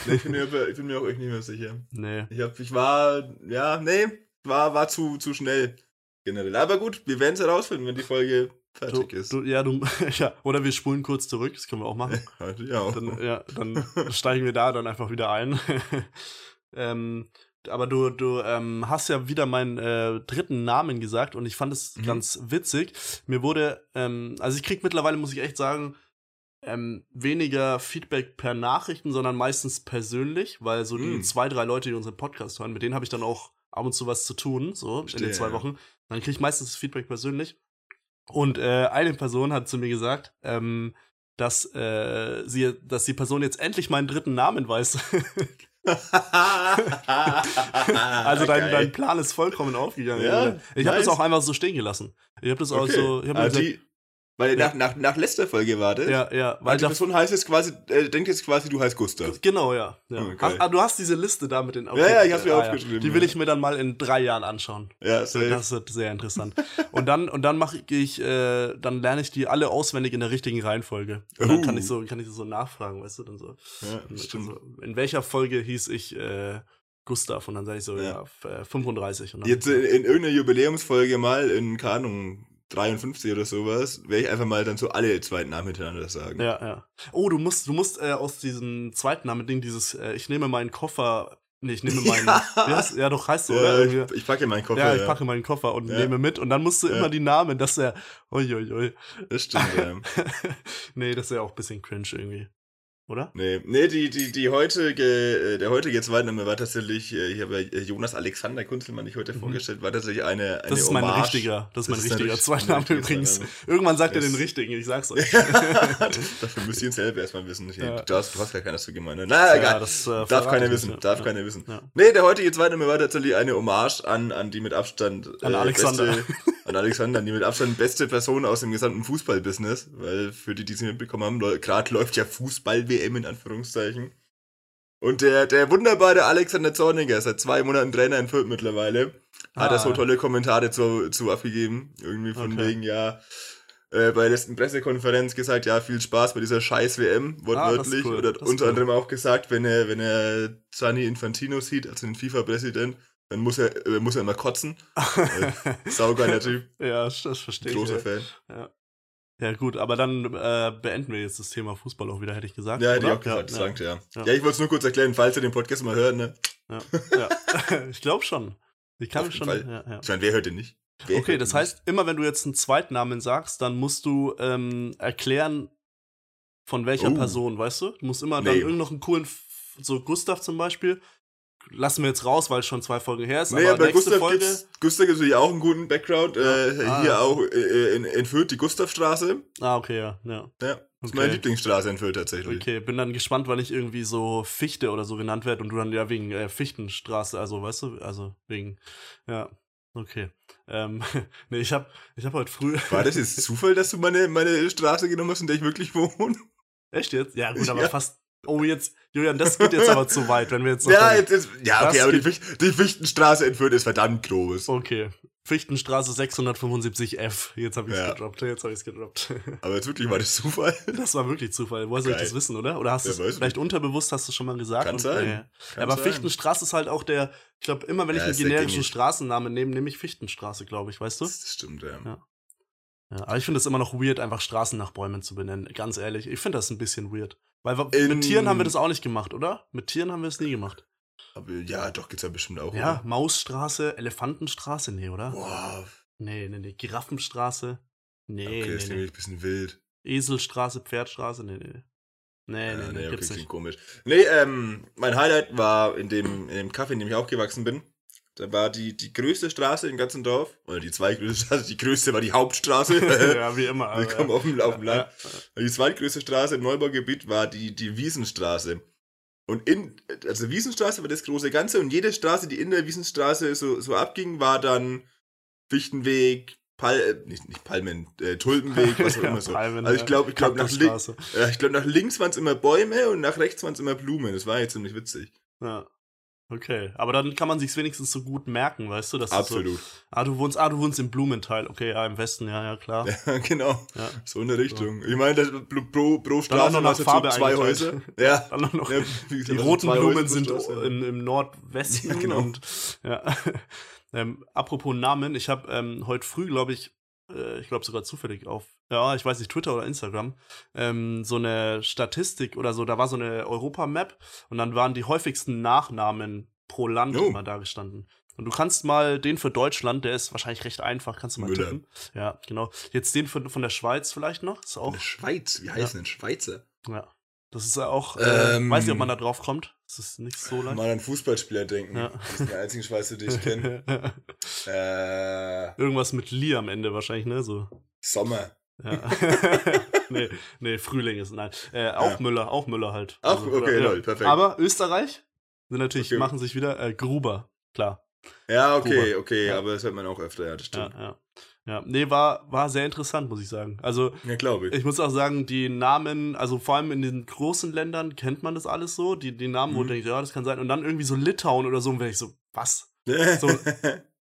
nee, ich bin, mir, ich bin mir auch echt nicht mehr sicher. Nee. Ich, hab, ich war, ja, nee, war, war zu, zu schnell generell. Aber gut, wir werden es herausfinden, wenn die Folge fertig du, ist. Du, ja, du, [LAUGHS] ja, oder wir spulen kurz zurück, das können wir auch machen. [LAUGHS] ja, auch. Dann, ja, dann steigen wir da dann einfach wieder ein. ähm, aber du, du ähm, hast ja wieder meinen äh, dritten Namen gesagt und ich fand es mhm. ganz witzig. Mir wurde, ähm, also ich krieg mittlerweile, muss ich echt sagen, ähm, weniger Feedback per Nachrichten, sondern meistens persönlich, weil so die mhm. zwei, drei Leute, die unseren Podcast hören, mit denen habe ich dann auch ab und zu was zu tun, so Verstehe, in den zwei Wochen. Dann kriege ich meistens das Feedback persönlich. Und äh, eine Person hat zu mir gesagt, ähm, dass äh, sie, dass die Person jetzt endlich meinen dritten Namen weiß. [LAUGHS] [LAUGHS] also dein, dein Plan ist vollkommen aufgegangen. Ja, ich habe das auch einfach so stehen gelassen. Ich habe das okay. auch so. Ich hab also gesagt, weil ja. nach, nach, nach letzter Folge war das. Ja, ja. Weil die Person heißt jetzt quasi, äh, denkt jetzt quasi, du heißt Gustav. Genau, ja. ja. Okay. Ach, ah, du hast diese Liste da mit den okay. Ja, ja, ich hab's mir ah, aufgeschrieben. Die will ich mir dann mal in drei Jahren anschauen. Ja, safe. Das wird sehr interessant. und dann, und dann mache ich, äh, dann lerne ich die alle auswendig in der richtigen Reihenfolge. Und dann uh. kann ich so, kann ich so nachfragen, weißt du, dann so. Ja, stimmt. Also, in welcher Folge hieß ich, äh, Gustav und dann sage ich so, ja, ja 35. Und dann Jetzt in, in irgendeiner Jubiläumsfolge mal in, keine Ahnung, 53 oder sowas, werde ich einfach mal dann so alle zweiten Namen hintereinander sagen. Ja, ja. Oh, du musst, du musst äh, aus diesem zweiten Namen Ding dieses, äh, ich nehme meinen Koffer Nee, ich nehme [LAUGHS] meinen. Ja, ja doch, heißt so, ja, oder? Ich, ich, packe meinen Koffer. Ja, ich packe meinen Koffer und ja. nehme mit. Und dann musst du immer die Namen, dass er. Uiuiui. Das stimmt, ja. [LAUGHS] nee, das ist ja auch ein bisschen cringe irgendwie oder? Nee, nee die, die, die heutige, äh, der heutige Zweitname war tatsächlich, äh, ich habe ja Jonas Alexander Kunzelmann nicht heute mhm. vorgestellt, war tatsächlich eine, eine Das ist mein Hommage. richtiger, das ist mein das richtiger ist Zweitname übrigens. Irgendwann sagt er den richtigen, ich sag's euch. [LAUGHS] Dafür müsst ihr ihn selber erstmal wissen. Ja. Du, hast, du hast ja keiner zu gemeint. Ne? Na, egal. Ja, das, äh, darf keiner wissen, ja. darf keiner wissen. Ja. Nee, der heutige Zweitname war tatsächlich eine Hommage an, an die mit Abstand an äh, Alexander. Beste, an Alexander, die mit Abstand beste Person aus dem gesamten Fußballbusiness, weil für die, die sie mitbekommen haben, gerade läuft ja Fußball-WM in Anführungszeichen. Und der, der wunderbare Alexander Zorniger, seit zwei Monaten Trainer in Fürth mittlerweile, ah. hat da so tolle Kommentare zu, zu abgegeben. Irgendwie von okay. wegen, ja, äh, bei der letzten Pressekonferenz gesagt, ja, viel Spaß bei dieser scheiß WM, wortwörtlich. Ah, cool. Oder unter cool. anderem auch gesagt, wenn er, wenn er Gianni Infantino sieht, also den FIFA-Präsident, dann muss er, äh, muss er immer kotzen. [LAUGHS] äh, saugeiler Typ. Ja, das verstehe ich. Großer Fan. Ja. Ja, gut, aber dann äh, beenden wir jetzt das Thema Fußball auch wieder, hätte ich gesagt. Ja, hätte ich auch gesagt, ja, danke, ja. ja. Ja, ich wollte es nur kurz erklären, falls ihr den Podcast mal hört, ne? Ja, ja. [LAUGHS] ich glaube schon. Ich kann schon. Fall. Ja, ja. Ich meine, wer hört den nicht? Wer okay, das heißt, nicht? immer wenn du jetzt einen Zweitnamen sagst, dann musst du ähm, erklären, von welcher oh. Person, weißt du? Du musst immer nee. dann irgend noch einen coolen, so Gustav zum Beispiel, lassen wir jetzt raus, weil es schon zwei Folgen her ist. Nee, aber, aber Gustav Folge. Gibt's, Gustav gibt natürlich auch einen guten Background. Ja. Äh, ah, hier ja. auch äh, in, in Fürth die Gustavstraße. Ah, okay, ja. Ja, ja das ist meine Lieblingsstraße in Fürth tatsächlich. Okay, bin dann gespannt, weil ich irgendwie so Fichte oder so genannt werde und du dann ja wegen äh, Fichtenstraße, also weißt du, also wegen, ja. Okay. Ähm, [LAUGHS] nee, ich hab, ich hab heute früh. War das jetzt [LAUGHS] Zufall, dass du meine, meine Straße genommen hast, in der ich wirklich wohne? Echt jetzt? Ja, gut, aber ja. fast Oh, jetzt, Julian, das geht jetzt aber zu weit, wenn wir jetzt. Ja, jetzt ist, ja, okay, aber die, Ficht, die, Fichtenstraße in Fürth ist verdammt groß. Okay. Fichtenstraße 675F. Jetzt habe ich es ja. gedroppt. Jetzt habe ich es gedroppt. [LAUGHS] Aber jetzt wirklich war das Zufall? Das war wirklich Zufall. Woher soll ich das wissen, oder? Oder hast du es vielleicht unterbewusst, hast du schon mal gesagt? Kann und, sein. Äh, Kann aber sein. Fichtenstraße ist halt auch der, ich glaube, immer wenn ja, ich einen generischen Straßennamen nehme, nehme ich Fichtenstraße, glaube ich, weißt du? Das stimmt, ja. ja. Ja, aber ich finde es immer noch weird, einfach Straßen nach Bäumen zu benennen. Ganz ehrlich, ich finde das ein bisschen weird. Weil wir, mit Tieren haben wir das auch nicht gemacht, oder? Mit Tieren haben wir es nie gemacht. Aber, ja, doch, geht's ja bestimmt auch. Ja, oder? Mausstraße, Elefantenstraße, nee, oder? Boah. Nee, nee, nee. Giraffenstraße. Nee. Okay, nee, ist nee. nämlich ein bisschen wild. Eselstraße, Pferdstraße, nee, nee. Nee, nee, nee, nee okay, klingt komisch. Nee, ähm, mein Highlight war in dem, in dem Kaffee, in dem ich aufgewachsen bin. Da war die, die größte Straße im ganzen Dorf, oder die zweitgrößte Straße, die größte war die Hauptstraße. [LAUGHS] ja, wie immer. Wir kommen auf dem, auf dem Land. Die zweitgrößte Straße im Neubaugebiet war die, die Wiesenstraße. Und in, also Wiesenstraße war das große Ganze und jede Straße, die in der Wiesenstraße so, so abging, war dann Fichtenweg, Pal äh, nicht, nicht Palmen, äh, Tulpenweg, was auch [LAUGHS] immer so. Palmen, also ich glaube, ich glaube nach, li äh, glaub, nach links waren es immer Bäume und nach rechts waren es immer Blumen. Das war jetzt ziemlich witzig. Ja. Okay, aber dann kann man sich's wenigstens so gut merken, weißt du? Dass Absolut. Du so, ah, du wohnst, ah, du wohnst im Blumenthal. Okay, ja, im Westen, ja, ja, klar. [LAUGHS] Ja, genau. Ja. So in der Richtung. So. Ich meine, pro, pro Straße hast du zwei Häuser. [LAUGHS] Ja. Dann noch ja, [LAUGHS] gesagt, die roten Blumen sind in, im Nordwesten. Ja, genau. Und, ja. ähm, apropos Namen, ich habe ähm, heute früh, glaube ich, äh, ich glaube sogar zufällig auf, ja, ich weiß nicht, Twitter oder Instagram, ähm, so eine Statistik oder so, da war so eine Europa-Map und dann waren die häufigsten Nachnamen pro Land oh. immer da gestanden. Und du kannst mal den für Deutschland, der ist wahrscheinlich recht einfach, kannst du mal Müller. tippen. Ja, genau. Jetzt den von, von der Schweiz vielleicht noch. Ist auch, von der Schweiz? Wie heißen ja. denn Schweizer? Ja. Das ist ja auch, äh, ähm, weiß nicht, ob man da drauf kommt. Das ist nicht so leicht. Mal an Fußballspieler denken. Ja. Das ist der einzige Schweizer, den ich kenne. [LAUGHS] äh, Irgendwas mit Lee am Ende wahrscheinlich, ne? So. Sommer. Ja. [LAUGHS] nee, nee, Frühling ist, nein. Äh, auch ja. Müller, auch Müller halt. Ach, also, okay, lol, perfekt. Aber Österreich sind natürlich, okay. machen sich wieder äh, Gruber, klar. Ja, okay, Gruber. okay, aber das hört man auch öfter, ja, das stimmt. Ja, ja. Ja, nee, war, war sehr interessant, muss ich sagen. Also, ja, glaube ich. Ich muss auch sagen, die Namen, also vor allem in den großen Ländern kennt man das alles so, die, die Namen, mhm. wo du denkst, ja, das kann sein. Und dann irgendwie so Litauen oder so, und wäre ich so, was? [LAUGHS] so,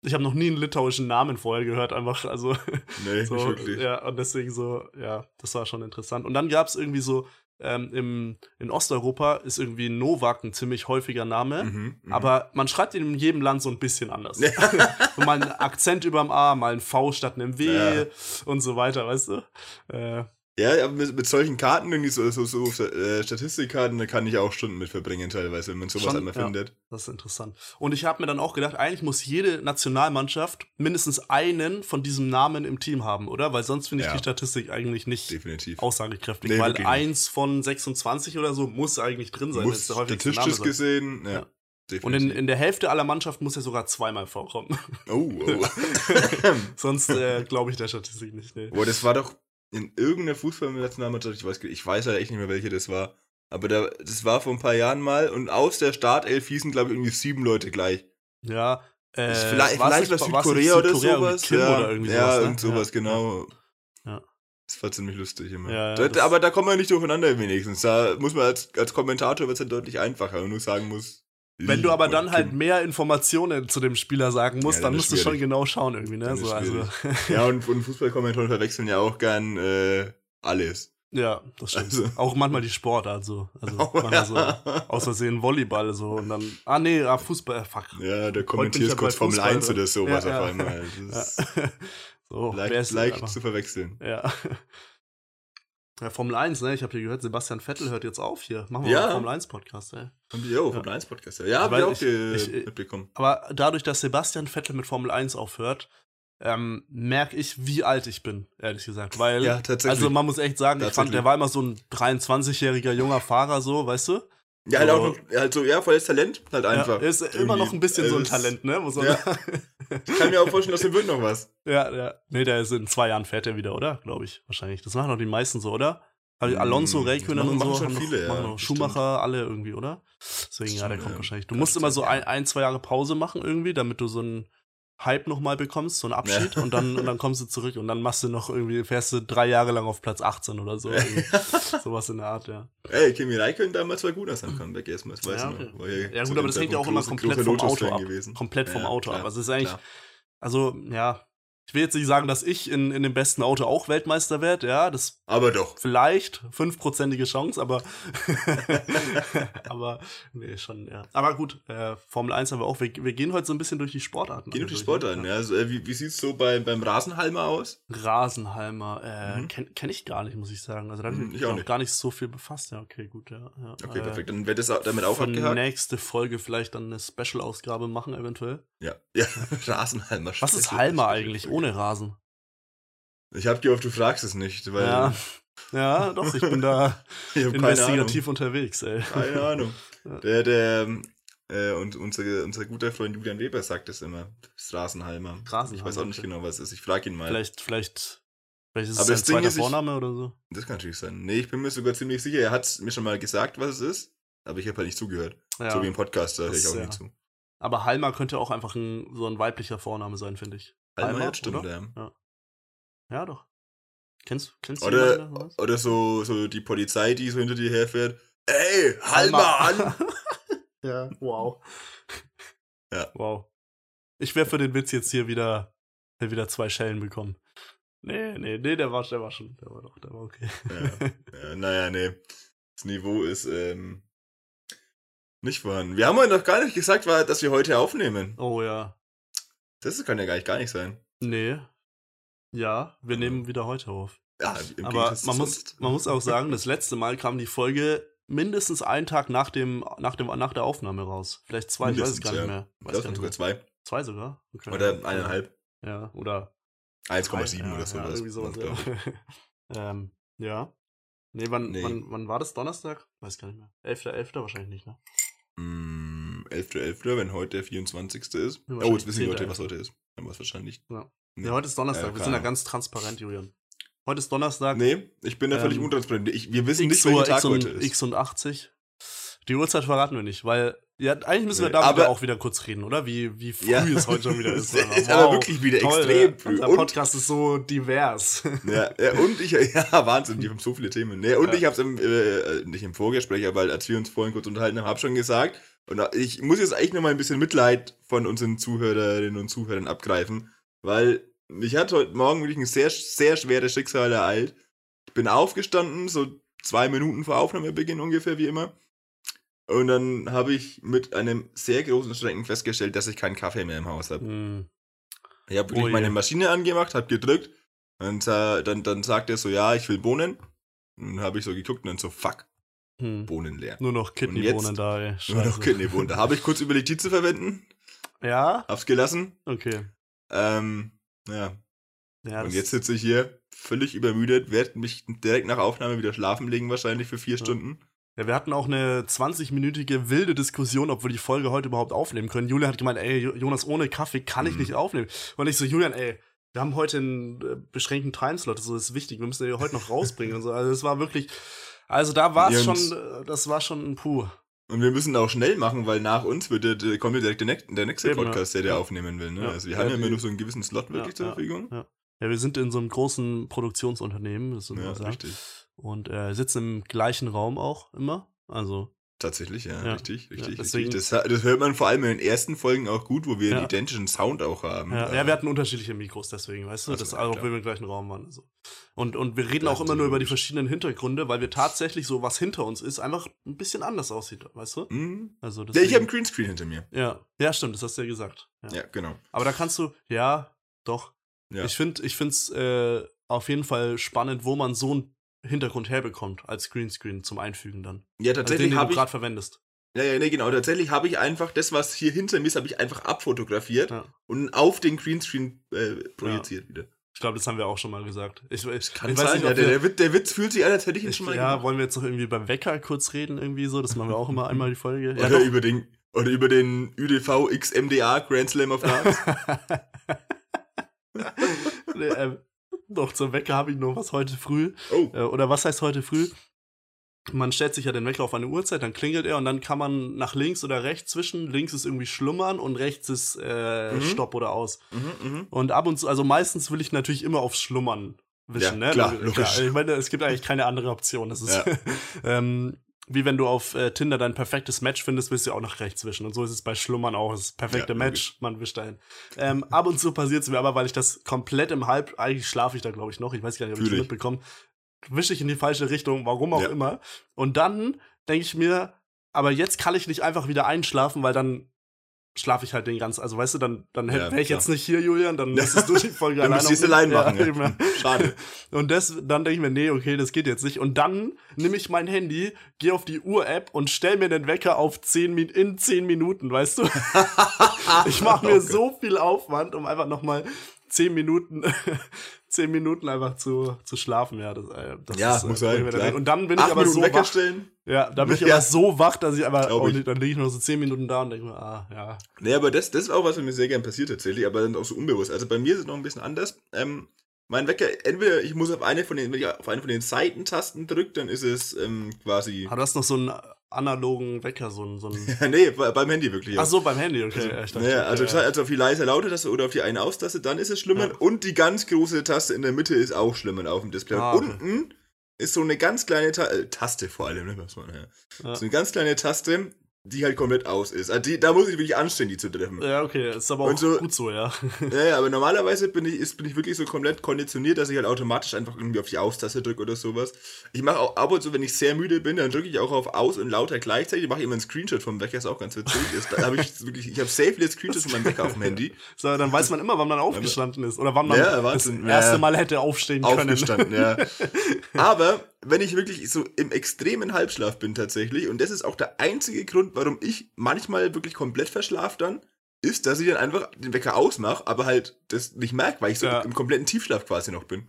ich habe noch nie einen litauischen Namen vorher gehört, einfach, also. Nee, [LAUGHS] so, nicht wirklich. Ja, und deswegen so, ja, das war schon interessant. Und dann gab es irgendwie so ähm, im, in Osteuropa ist irgendwie Novak ein ziemlich häufiger Name, mhm, mhm. aber man schreibt ihn in jedem Land so ein bisschen anders. [LAUGHS] Mal ein Akzent überm A, mal ein V statt einem W ja. und so weiter, weißt du? Äh, Ja, aber mit, mit solchen Karten, irgendwie so, so, so äh, Statistikkarten, da kann ich auch Stunden mit verbringen teilweise, wenn man sowas Schon, einmal ja, findet. Das ist interessant. Und ich habe mir dann auch gedacht, eigentlich muss jede Nationalmannschaft mindestens einen von diesem Namen im Team haben, oder? Weil sonst finde ich ja. die Statistik eigentlich nicht Definitiv. aussagekräftig. Nee, weil eins von 26 oder so muss eigentlich drin sein. Muss statistisch gesehen, ja. Definitiv. Und in, in der Hälfte aller Mannschaften muss er sogar zweimal vorkommen. Oh, oh. [LAUGHS] [LAUGHS] Sonst äh, glaube ich der Statistik nicht. Nee. Boah, das war doch in irgendeiner Fußballnationalmannschaft, ich weiß, ich weiß ja echt nicht mehr, welche das war. Aber da, das war vor ein paar Jahren mal und aus der Startelf hießen, glaube ich, irgendwie sieben Leute gleich. Ja, äh, vielleicht vielleicht war Südkorea oder sowas. Ja, oder irgendwie ja, sowas, ne? irgend sowas, ja, genau. Ja. Das war ziemlich lustig immer. Ja, da, aber da kommen wir nicht durcheinander wenigstens. Da muss man als, als Kommentator wird es dann deutlich einfacher, wenn du sagen musst, wenn du aber dann halt mehr Informationen zu dem Spieler sagen musst, ja, dann musst du schon genau schauen irgendwie, ne? So, also. Ja, [LAUGHS] und, und Fußballkommentatoren verwechseln ja auch gern äh, alles. Ja, das stimmt. Also. Auch manchmal die Sportart so. Also oh, manchmal ja. so aus Versehen Volleyball so und dann. Ah nee, ah, Fußball, äh, fuck. Ja, der kommentiert kurz Formel 1 oder sowas ja, auf einmal. Das [LAUGHS] ja. [LAUGHS] so, leicht, leicht zu verwechseln. Ja. Ja, Formel 1, ne? Ich habe hier gehört, Sebastian Vettel hört jetzt auf hier. Machen wir ja. mal einen Formel 1 Podcast, ey. Jo, Formel 1 Podcast, ja. Ja, habe ich auch ich, ich, mitbekommen. Aber dadurch, dass Sebastian Vettel mit Formel 1 aufhört, ähm, merke ich, wie alt ich bin, ehrlich gesagt. Weil, ja, tatsächlich. also man muss echt sagen, ich fand, der war immer so ein 23-jähriger junger Fahrer, so, weißt du? Ja, halt auch noch, halt so, ja, volles Talent, halt einfach. Ja, ist irgendwie. immer noch ein bisschen so ein Talent, ne? Muss man ja. Ich kann mir auch vorstellen, dass er wird noch was. Ja, ja. Nee, der ist in zwei Jahren fährt er wieder, oder? Glaube ich, wahrscheinlich. Das machen doch die meisten so, oder? Also Alonso, Räikkönen und so. Schon viele, noch, ja. Schumacher, alle irgendwie, oder? Deswegen, ja, der kommt ja. wahrscheinlich. Du musst immer so ein, ein, zwei Jahre Pause machen irgendwie, damit du so ein Hype nochmal bekommst, so einen Abschied ja. und dann und dann kommst du zurück und dann machst du noch irgendwie, fährst du drei Jahre lang auf Platz 18 oder so. [LAUGHS] Sowas in der Art, ja. Ey, Kimi Räikkönen damals war gut aus seinem Comeback erstmal, das weiß ja, okay. noch. Ja, gut, aber das hängt ja auch immer komplett vom Auto ab. Gewesen. Komplett vom Auto klar, ab. Also es ist eigentlich, klar. also ja, ich will jetzt nicht sagen, dass ich in, in dem besten Auto auch Weltmeister werde, ja, das. Aber doch. Vielleicht, fünfprozentige Chance, aber. [LAUGHS] aber, nee, schon, ja. Aber gut, äh, Formel 1 haben wir auch. Wir, wir gehen heute so ein bisschen durch die Sportarten. Gehen durch die ne? Sportarten, ja. Also, äh, wie wie sieht's so bei, beim Rasenhalmer aus? Rasenhalmer, äh, mhm. kenne kenn ich gar nicht, muss ich sagen. Also, da habe ich mich auch gar nicht so viel befasst. Ja, okay, gut, ja. ja. Okay, äh, perfekt. Dann wird es damit auch abgehakt. nächste Folge vielleicht dann eine Special-Ausgabe machen, eventuell. Ja, [LAUGHS] ja, Rasenhalmer. Was ist Halmer eigentlich? Ohne Rasen. Ich hab gehofft, du fragst es nicht, weil. Ja, ja doch, ich bin da [LAUGHS] ich investigativ unterwegs, ey. Keine Ahnung. [LAUGHS] Der, der, äh, und unser, unser guter Freund Julian Weber sagt es immer. Straßenhalmer. Straßenhalmer. Ich weiß auch nicht genau, was es ist. Ich frage ihn mal. Vielleicht, vielleicht, vielleicht ist es Aber sein zweiter Vorname ich, oder so. Das kann natürlich sein. Nee, ich bin mir sogar ziemlich sicher. Er hat mir schon mal gesagt, was es ist. Aber ich habe halt nicht zugehört. Ja, so wie im Podcast, da höre ich auch ja. nicht zu. Aber Halmer könnte auch einfach ein, so ein weiblicher Vorname sein, finde ich. Alma stimmt, ja. ja. Ja, doch. Kennst, kennst du Oder, oder, oder so, so die Polizei, die so hinter dir herfährt. Ey, halt mal an! [LAUGHS] ja, wow. Ja. Wow. Ich wäre für den Witz jetzt hier wieder, wieder zwei Schellen bekommen. Nee, nee, nee, der war, der war schon, der war doch, der war okay. ja, ja, naja, nee. Das Niveau ist ähm, nicht vorhanden. Wir haben heute noch gar nicht gesagt, dass wir heute aufnehmen. Oh ja. Das kann ja gar nicht, gar nicht sein. Nee. Ja, wir nehmen wieder heute auf. Ja, im Aber man muss, man muss auch [LAUGHS] sagen, das letzte Mal kam die Folge mindestens einen Tag nach dem, nach dem, nach der Aufnahme raus. Vielleicht zwei, mindestens, ich weiß es gar nicht mehr. Weiß ich glaube sogar zwei. Zwei sogar? Okay. Oder eineinhalb. Ja, oder 1,7 ja, oder sowas. Ja, irgendwie sowas ja. [LAUGHS] ähm, ja. Nee, wann, nee. Wann, wann war das? Donnerstag? Weiß gar nicht mehr. 11.11. 11. wahrscheinlich nicht, ne? Mm, 11.11., .11., wenn heute der 24. ist. Ja, oh, jetzt wissen die Leute, was heute ist. Dann war es wahrscheinlich. Ja. Nee, heute ist Donnerstag. Äh, wir sind ja ganz transparent, Julian. Heute ist Donnerstag. Nee, ich bin da völlig ähm, untransparent. Ich, wir wissen X nicht, welcher Tag und, heute ist. X und 80. Die Uhrzeit verraten wir nicht, weil ja, eigentlich müssen wir nee, darüber auch wieder kurz reden, oder? Wie, wie früh ja. es heute schon wieder [LAUGHS] ist. es ist wow, aber wirklich wieder toll, extrem früh. Der Podcast ist so divers. [LAUGHS] Ja, ja, und ich, [LAUGHS] ja, Wahnsinn, die haben so viele Themen. Nee, und ja. ich habe es im, äh, nicht im Vorgespräch, aber als wir uns vorhin kurz unterhalten haben, habe schon gesagt, und ich muss jetzt eigentlich noch mal ein bisschen Mitleid von unseren Zuhörerinnen und Zuhörern abgreifen, weil mich hat heute Morgen wirklich ein sehr, sehr schweres Schicksal ereilt. Ich bin aufgestanden, so zwei Minuten vor Aufnahmebeginn ungefähr, wie immer. Und dann habe ich mit einem sehr großen Schrecken festgestellt, dass ich keinen Kaffee mehr im Haus habe. Mm. Ich habe wirklich oh, meine Maschine angemacht, habe gedrückt Und äh, dann, dann sagt er so, ja, ich will Bohnen. Und dann habe ich so geguckt und dann so, fuck. Hm. Bohnen leer. Nur noch Kidneybohnen da, ey. Scheiße. Nur noch Kidneybohnen. Da habe ich kurz überlegt, die zu verwenden. Ja. Hab's gelassen. Okay. Ähm, ja. ja und jetzt sitze ich hier, völlig übermüdet, werde mich direkt nach Aufnahme wieder schlafen legen, wahrscheinlich für vier ja. Stunden. Ja, wir hatten auch eine 20-minütige wilde Diskussion, ob wir die Folge heute überhaupt aufnehmen können. Julian hat gemeint, ey, Jonas, ohne Kaffee kann ich mhm. nicht aufnehmen. Und ich so, Julian, ey, wir haben heute einen äh, beschränkten Timeslot, so ist wichtig, wir müssen den heute noch rausbringen und so. Also es war wirklich, also da war es schon, äh, das war schon ein Puh. Und wir müssen auch schnell machen, weil nach uns wird der, kommt ja direkt der, der nächste Eben, Podcast, der der aufnehmen will. Ne? Ja. Also wir ja, haben ja immer nur so einen gewissen Slot wirklich zur Verfügung. Ja. ja, wir sind in so einem großen Produktionsunternehmen, das ja, richtig. Und äh, sitzen im gleichen Raum auch immer. Also Tatsächlich, ja, ja. richtig, richtig, ja, richtig. Das, das, hört man vor allem in den ersten Folgen auch gut, wo wir ja. einen identischen Sound auch haben. Ja, ja, wir hatten unterschiedliche Mikros, deswegen, weißt du, also, das auch, wenn wir im gleichen Raum waren. Also. Und, und wir reden das auch immer nur über die verschiedenen Hintergründe, weil wir tatsächlich so, was hinter uns ist, einfach ein bisschen anders aussieht, weißt du? Mhm. Also deswegen, ja, ich habe einen Greenscreen hinter mir. Ja, ja, stimmt, das hast du ja gesagt. Ja, genau. Aber da kannst du, ja, doch. Ich finde, ich finde es äh, auf jeden Fall spannend, wo man so ein Hintergrund herbekommt als Greenscreen zum Einfügen dann. Ja, tatsächlich also habe ich gerade verwendest. Ja, ja, nee, genau. Tatsächlich habe ich einfach das, was hier hinter mir ist, habe ich einfach abfotografiert ja. und auf den Greenscreen äh, projiziert ja. wieder. Ich glaube, das haben wir auch schon mal gesagt. Ich, ich, Kann ich sein, nicht, ja, der, der, der, Witz fühlt sich an, als hätte ich ihn schon mal Ja, gemacht. wollen wir jetzt noch irgendwie beim Wecker kurz reden, irgendwie so? Das machen wir auch immer einmal die Folge. [LAUGHS] Oder ja, über den, oder über den ÜDV XMDA Grand Slam of Darts. [LAUGHS] [LAUGHS] nee, ähm, doch, zum Wecker habe ich noch was heute früh. Oh. Äh, oder was heißt heute früh? Man stellt sich ja den Wecker auf eine Uhrzeit, dann klingelt er und dann kann man nach links oder rechts zwischen. Links ist irgendwie Schlummern und rechts ist äh, mhm. Stopp oder aus. Mhm, mh. Und ab und zu, also meistens will ich natürlich immer aufs Schlummern wischen, ja, ne? Klar, logisch. ich meine, es gibt eigentlich keine andere Option. Das ist ja. [LAUGHS] ähm, wie wenn du auf äh, Tinder dein perfektes Match findest, willst du auch nach rechts wischen. Und so ist es bei Schlummern auch. Das perfekte ja, Match, man wischt dahin. Ähm, ab und zu passiert es mir aber, weil ich das komplett im Halb, eigentlich schlafe ich da, glaube ich, noch. Ich weiß gar nicht, ob ich das mitbekomme. Wische ich in die falsche Richtung, warum auch ja. immer. Und dann denke ich mir, aber jetzt kann ich nicht einfach wieder einschlafen, weil dann schlafe ich halt den ganzen, also weißt du, dann, dann ja, wäre ich jetzt nicht hier, Julian, dann [LAUGHS] müsstest du die Folge [LAUGHS] alleine. Dann müsstest allein machen. [LAUGHS] Ja, ja. Schade. Und das, dann denke ich mir, nee, okay, das geht jetzt nicht. Und dann nehme ich mein Handy, gehe auf die Uhr-App und stell mir den Wecker auf 10 in 10 Minuten, weißt du? ich mache mir okay. so viel Aufwand, um einfach nochmal 10 Minuten zehn Minuten einfach zu, zu schlafen. Ja, das, äh, das ja, ist, muss sein. Klar. Und dann bin ich aber so wach. Ja, dann bin ich ja. aber so wach, dass ich einfach, oh, dann liege ich nur so zehn Minuten da und denke mir, ah, ja. Nee, aber das, das ist auch was, was mir sehr gern passiert tatsächlich, aber dann auch so unbewusst. Also bei mir ist es noch ein bisschen anders. Ähm, mein Wecker, entweder ich muss auf eine von den, wenn ich auf eine von den Seitentasten drücke, dann ist es ähm, quasi. Hat das noch so einen analogen Wecker, so ein. So ein [LAUGHS] nee, beim Handy wirklich. Ach so, beim Handy, okay. Also, ja, also, ja. also auf die leise laute Taste oder auf die eine Aus-Taste, dann ist es schlimmer. Ja. Und die ganz große Taste in der Mitte ist auch schlimmer auf dem Display. Ah, okay. Unten ist so eine ganz kleine Ta äh, Taste vor allem, ne, was man, ja. So eine ganz kleine Taste, die halt komplett aus ist. Also die, da muss ich wirklich anstehen, die zu treffen. Ja, okay, ist aber auch so, gut so, ja. [LAUGHS] Ja, ja, aber normalerweise bin ich, ist, bin ich wirklich so komplett konditioniert, dass ich halt automatisch einfach irgendwie auf die Aus-Taste drücke oder sowas. Ich mache auch ab und zu, wenn ich sehr müde bin, dann drücke ich auch auf Aus und lauter gleichzeitig. Mache ich immer einen Screenshot vom Wecker, ist auch ganz witzig. Ist, da habe ich [LAUGHS] wirklich, ich habe safe jetzt Screenshots von meinem Wecker auf dem Handy. [LAUGHS] So, dann weiß man immer, wann man aufgestanden ist oder wann man ja, das erste Mal hätte aufstehen können. Aufgestanden, ja. Aber wenn ich wirklich so im extremen Halbschlaf bin tatsächlich, und das ist auch der einzige Grund, warum ich manchmal wirklich komplett verschlafe dann, ist, dass ich dann einfach den Wecker ausmache, aber halt das nicht merke, weil ich so ja. im kompletten Tiefschlaf quasi noch bin.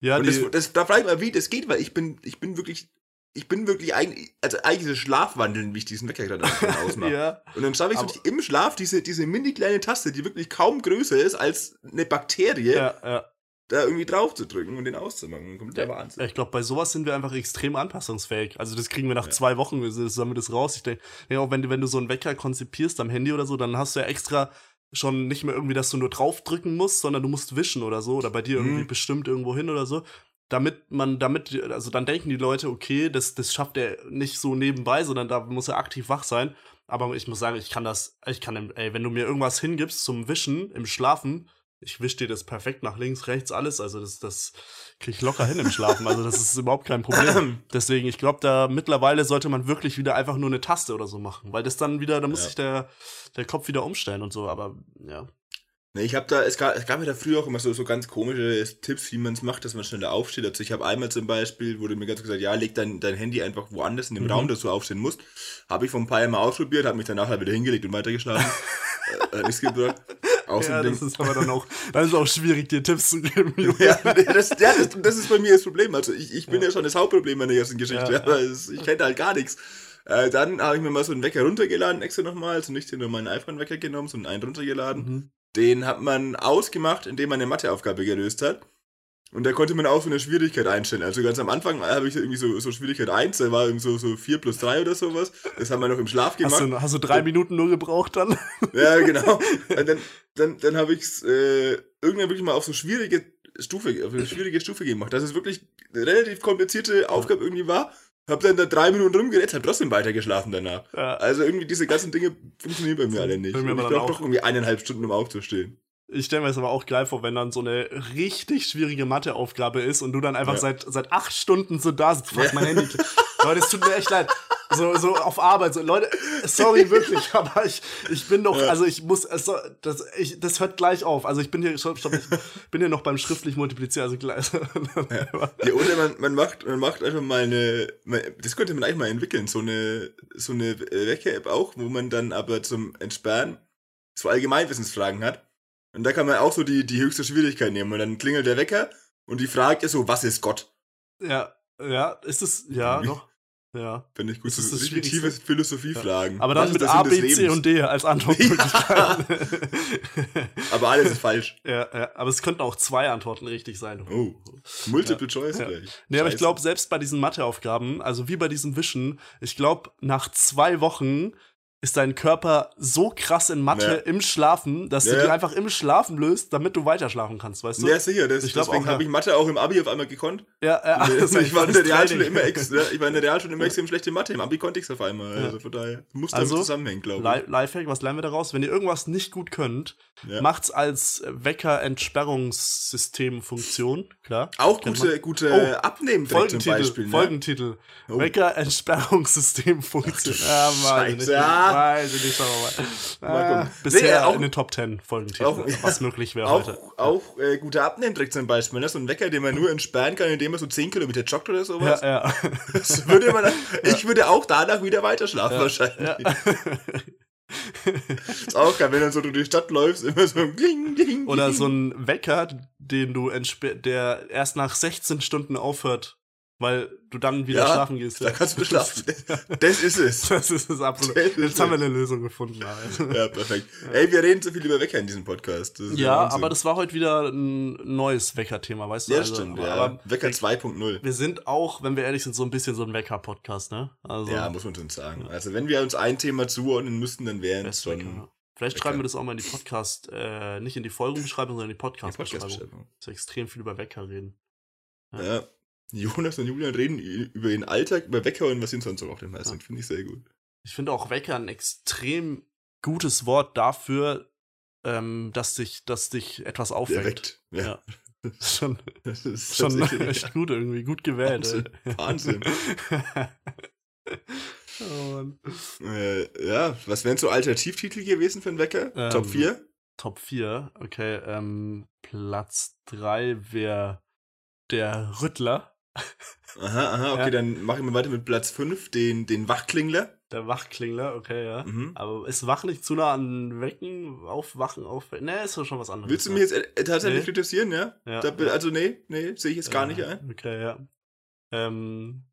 Ja, und das, das, da frage ich mal, wie das geht, weil ich bin, ich bin wirklich, ich bin wirklich eigentlich, also eigentlich das Schlafwandeln, wie ich diesen Wecker gerade [LAUGHS] ausmache. ja. Und dann schaffe ich so im Schlaf diese, diese mini kleine Taste, die wirklich kaum größer ist als eine Bakterie. Ja, ja da irgendwie drauf zu drücken und den auszumachen. Kommt der Wahnsinn. Ja, ich glaube, bei sowas sind wir einfach extrem anpassungsfähig. Also das kriegen wir nach ja. zwei Wochen, sagen wir das raus. Ich denke, auch wenn du, wenn du so einen Wecker konzipierst am Handy oder so, dann hast du ja extra schon nicht mehr irgendwie, dass du nur draufdrücken musst, sondern du musst wischen oder so. Oder bei dir irgendwie mhm. bestimmt irgendwo hin oder so. Damit man, damit, also dann denken die Leute, okay, das, das schafft er nicht so nebenbei, sondern da muss er aktiv wach sein. Aber ich muss sagen, ich kann das, ich kann, ey, wenn du mir irgendwas hingibst zum Wischen im Schlafen, ich wische dir das perfekt nach links, rechts, alles. Also das, das kriege ich locker hin im Schlafen. Also das ist überhaupt kein Problem. [CLEARS THROAT] Deswegen, ich glaube, da mittlerweile sollte man wirklich wieder einfach nur eine Taste oder so machen. Weil das dann wieder, da muss ja. sich der, der Kopf wieder umstellen und so. Aber ja. Ich habe da, es gab, es gab ja da früher auch immer so, so ganz komische Tipps, wie man es macht, dass man schneller aufsteht. Also ich habe einmal zum Beispiel, wurde mir ganz gesagt, ja, leg dein, dein Handy einfach woanders in dem mhm. Raum, dass du aufstehen musst. Habe ich vor ein paar Jahren mal ausprobiert, habe mich danach halt wieder hingelegt und weitergeschlafen. [LAUGHS] äh, nichts gebracht. Ja, das ist aber dann auch, dann ist auch schwierig, dir Tipps zu geben. [LAUGHS] ja, das, ja das, das, ist bei mir das Problem. Also ich, ich bin ja, ja schon das Hauptproblem in der ganzen Geschichte, ja, aber es, ich kenne halt gar nichts. Äh, dann habe ich mir mal so einen Wecker runtergeladen, extra nochmal, also nicht nur meinen iPhone-Wecker genommen, sondern einen runtergeladen. Mhm. Den hat man ausgemacht, indem man eine Matheaufgabe gelöst hat. Und da konnte man auch so eine Schwierigkeit einstellen. Also ganz am Anfang habe ich irgendwie so, so Schwierigkeit 1, da war irgendwie so, so 4 plus 3 oder sowas. Das haben wir noch im Schlaf gemacht. Hast du, hast du drei Minuten nur gebraucht dann? [LAUGHS] Ja, genau. Und dann dann, dann habe ich es äh, irgendwann wirklich mal auf so schwierige Stufe, auf eine schwierige Stufe gemacht, dass es wirklich eine relativ komplizierte Aufgabe irgendwie war. Hab dann da drei Minuten rumgeredet, hab trotzdem weiter geschlafen danach. Ja. Also irgendwie diese ganzen Dinge funktionieren bei mir alle nicht. Mir ich brauche doch irgendwie eineinhalb Stunden, um aufzustehen. Ich stelle mir das aber auch geil vor, wenn dann so eine richtig schwierige Matheaufgabe ist und du dann einfach ja. seit, seit acht Stunden so da sitzt. Fuck, mein Handy. Leute, es tut mir echt leid. So, so auf Arbeit. So, Leute, sorry wirklich, [LAUGHS] aber ich, ich bin doch, ja. also ich muss, es, das, ich, das hört gleich auf. Also ich bin hier, stopp, stopp, ich bin hier noch beim schriftlich multiplizieren, also gleich. [LAUGHS] Ja. ja, oder man, man macht, man macht einfach mal eine, das könnte man eigentlich mal entwickeln, so eine, so eine Wecker-App auch, wo man dann aber zum Entsperren so Allgemeinwissensfragen hat. Und da kann man auch so die, die höchste Schwierigkeit nehmen. Und dann klingelt der Wecker und die Frage ist so, was ist Gott? Ja, ja, ist es, ja, noch. Ja. Finde ich gut. Das so tiefe Philosophiefragen. Ja. Aber dann mit A, B, C und D als Antwortmöglichkeiten. [LAUGHS] Ja. aber alles ist falsch. Ja, ja, aber es könnten auch zwei Antworten richtig sein. Oh. Multiple Choice ja. gleich. Nee, aber ich glaube, selbst bei diesen Matheaufgaben, also wie bei diesem Wischen, ich glaube, nach zwei Wochen ist dein Körper so krass in Mathe ja. im Schlafen, dass ja. du dir einfach im Schlafen löst, damit du weiter schlafen kannst, weißt du? Ja, sicher. Das, ich deswegen habe ich Mathe auch im Abi auf einmal gekonnt. Ja, [LAUGHS] ja. Nee, ich, war in der Realschule immer ex, ich war in der Realschule immer extrem schlechte Mathe. Im Abi konnte ich es auf einmal. Also von daher muss damit also, zusammenhängen, glaube ich. Lifehack, was lernen wir daraus? Wenn ihr irgendwas nicht gut könnt, macht's als Wecker-Entsperrungssystem-Funktion, klar. Auch gute, gute oh, Abnehmen zum Beispiel. Ne? Folgentitel. Oh. Wecker-Entsperrungssystem-Funktion. Ja, Mann. Ja. Weiß ich nicht, schauen wir mal. Äh, bisher nee, auch, in den Top 10 Folgentitel, auch, was möglich wäre heute. Auch äh, guter Abnehmtrick zum Beispiel, ne? so ein Wecker, den man nur entsperren kann, indem man so 10 Kilometer joggt oder sowas. Ja, ja. Das würde man, [LAUGHS] ich würde auch danach wieder weiter schlafen wahrscheinlich. [LAUGHS] [LAUGHS] Ist auch geil, wenn du so durch die Stadt läufst, immer so ein Kling, Kling. Oder so ein Wecker, den du der erst nach 16 Stunden aufhört weil du dann wieder ja, schlafen gehst. Da kannst du schlafen. [LAUGHS] [LAUGHS] Das ist es. Das ist es absolut. Jetzt haben wir eine Lösung gefunden. Also. Ja, perfekt. Ey, wir reden zu viel über Wecker in diesem Podcast. Ja, aber das war heute wieder ein neues Wecker-Thema, weißt du? Ja, also, stimmt. Ja. Aber Wecker 2.0. Wir sind auch, wenn wir ehrlich sind, so ein bisschen so ein Wecker-Podcast, ne? Also, ja, muss man schon sagen. Also wenn wir uns ein Thema zuordnen müssten, dann wären es schon... Wecker. Vielleicht Wecker. schreiben wir das auch mal in die Podcast, äh, nicht in die Folgenbeschreibung, sondern in die Podcast-Beschreibung. Podcast dass wir extrem viel über Wecker reden. ja. Ja. Jonas und Julian reden über den Alltag, über Wecker und was sind sonst so auf dem meisten. Ja. Finde ich sehr gut. Ich finde auch Wecker ein extrem gutes Wort dafür, ähm, dass dich, dass dich etwas aufweckt. Ja. ja. [LAUGHS] schon, das ist schon [LAUGHS] echt gut irgendwie, gut gewählt. Wahnsinn. [LAUGHS] Wahnsinn. oh äh, ja, was wären so Alternativtitel gewesen für einen Wecker? Ähm, Top 4? Top 4, okay. Ähm, Platz 3 wäre der Rüttler. Aha, aha, okay, ja. dann mache ich mal weiter mit Platz 5, den, den Wachklingler. Der Wachklingler, okay, ja. Mhm. Aber ist Wach nicht zu nah an Wecken, Aufwachen, Aufwecken? Nee, ist schon was anderes. Willst du mich jetzt äh, tatsächlich nee. kritisieren, ja? ja. Da, also, nee, nee, sehe ich jetzt gar nicht ein. Okay, ja. Ähm,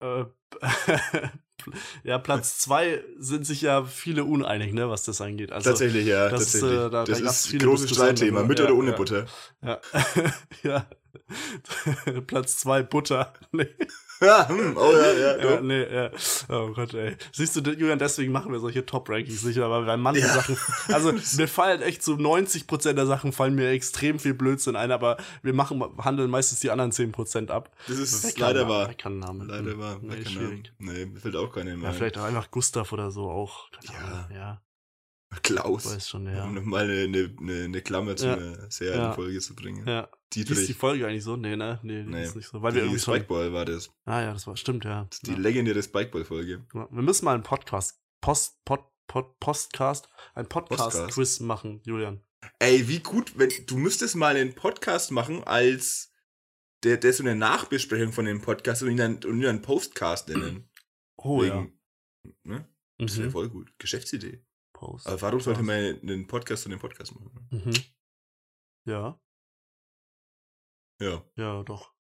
äh, [LAUGHS] ja, Platz 2 sind sich ja viele uneinig, ne, was das angeht. Also, tatsächlich, ja. Das, tatsächlich. Äh, da, das da ist ein großes Streitthema, mit oder ohne Butter. Ja. [LAUGHS] ja. [LAUGHS] Platz 2 Butter. [LAUGHS] Nee. Ja, hm, oh ja, ja. ja nee, ja. Oh Gott, ey. Siehst du, Julian, deswegen machen wir solche Top-Rankings sicher, weil bei manchen ja. Sachen, also [LAUGHS] mir fallen echt so 90% der Sachen fallen mir extrem viel Blödsinn ein, aber wir machen, handeln meistens die anderen 10% ab. Das ist das leider wahr. Name. Leider wahr. Nee, schwierig. Nee, mir fällt auch keine mehr. Ja, vielleicht auch einfach Gustav oder so auch. Ja. ja. Klaus. Weiß schon, ja. Um nochmal eine, eine, eine Klammer zu ja. einer alten ja. Folge zu bringen. Ja. Dietrich. Ist die Folge eigentlich so? Nee, ne? Nee, nee. ist nicht so. Weil die wir irgendwie Spikeball war das. Ah ja, das war, stimmt, ja. die ja. legendäre Spikeball-Folge. Ja. Wir müssen mal einen Podcast, Post, Pod, Pod, Postcast, ein Podcast-Quiz machen, Julian. Ey, wie gut, wenn du müsstest mal einen Podcast machen als der, der so eine Nachbesprechung von dem Podcast und ihn dann, und ihn dann Postcast nennen. [CLEARS THROAT] Oh Wegen, ja. Ne? Das mhm. wäre voll gut. Geschäftsidee. Post. Aber warum sollte man einen Podcast von dem Podcast machen? Mhm. Ja. Ja. Ja, doch.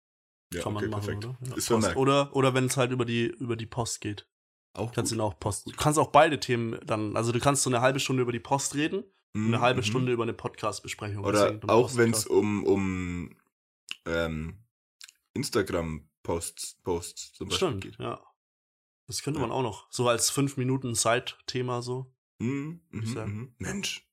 Ja, Kann okay, man machen, perfekt. oder? Ja, ist Post. Oder, oder wenn es halt über die, über die Post geht. Auch kannst du auch Post. Du kannst auch beide Themen dann, also du kannst so eine halbe Stunde über die Post reden und eine halbe mhm. Stunde über eine Podcast-Besprechung. Oder auch wenn es um, um ähm, Instagram-Posts Posts zum Beispiel Stimmt, geht. ja. Das könnte ja. man auch noch. So als 5 Minuten Zeit-Thema so. Mhm, mhm, mhm. Mensch.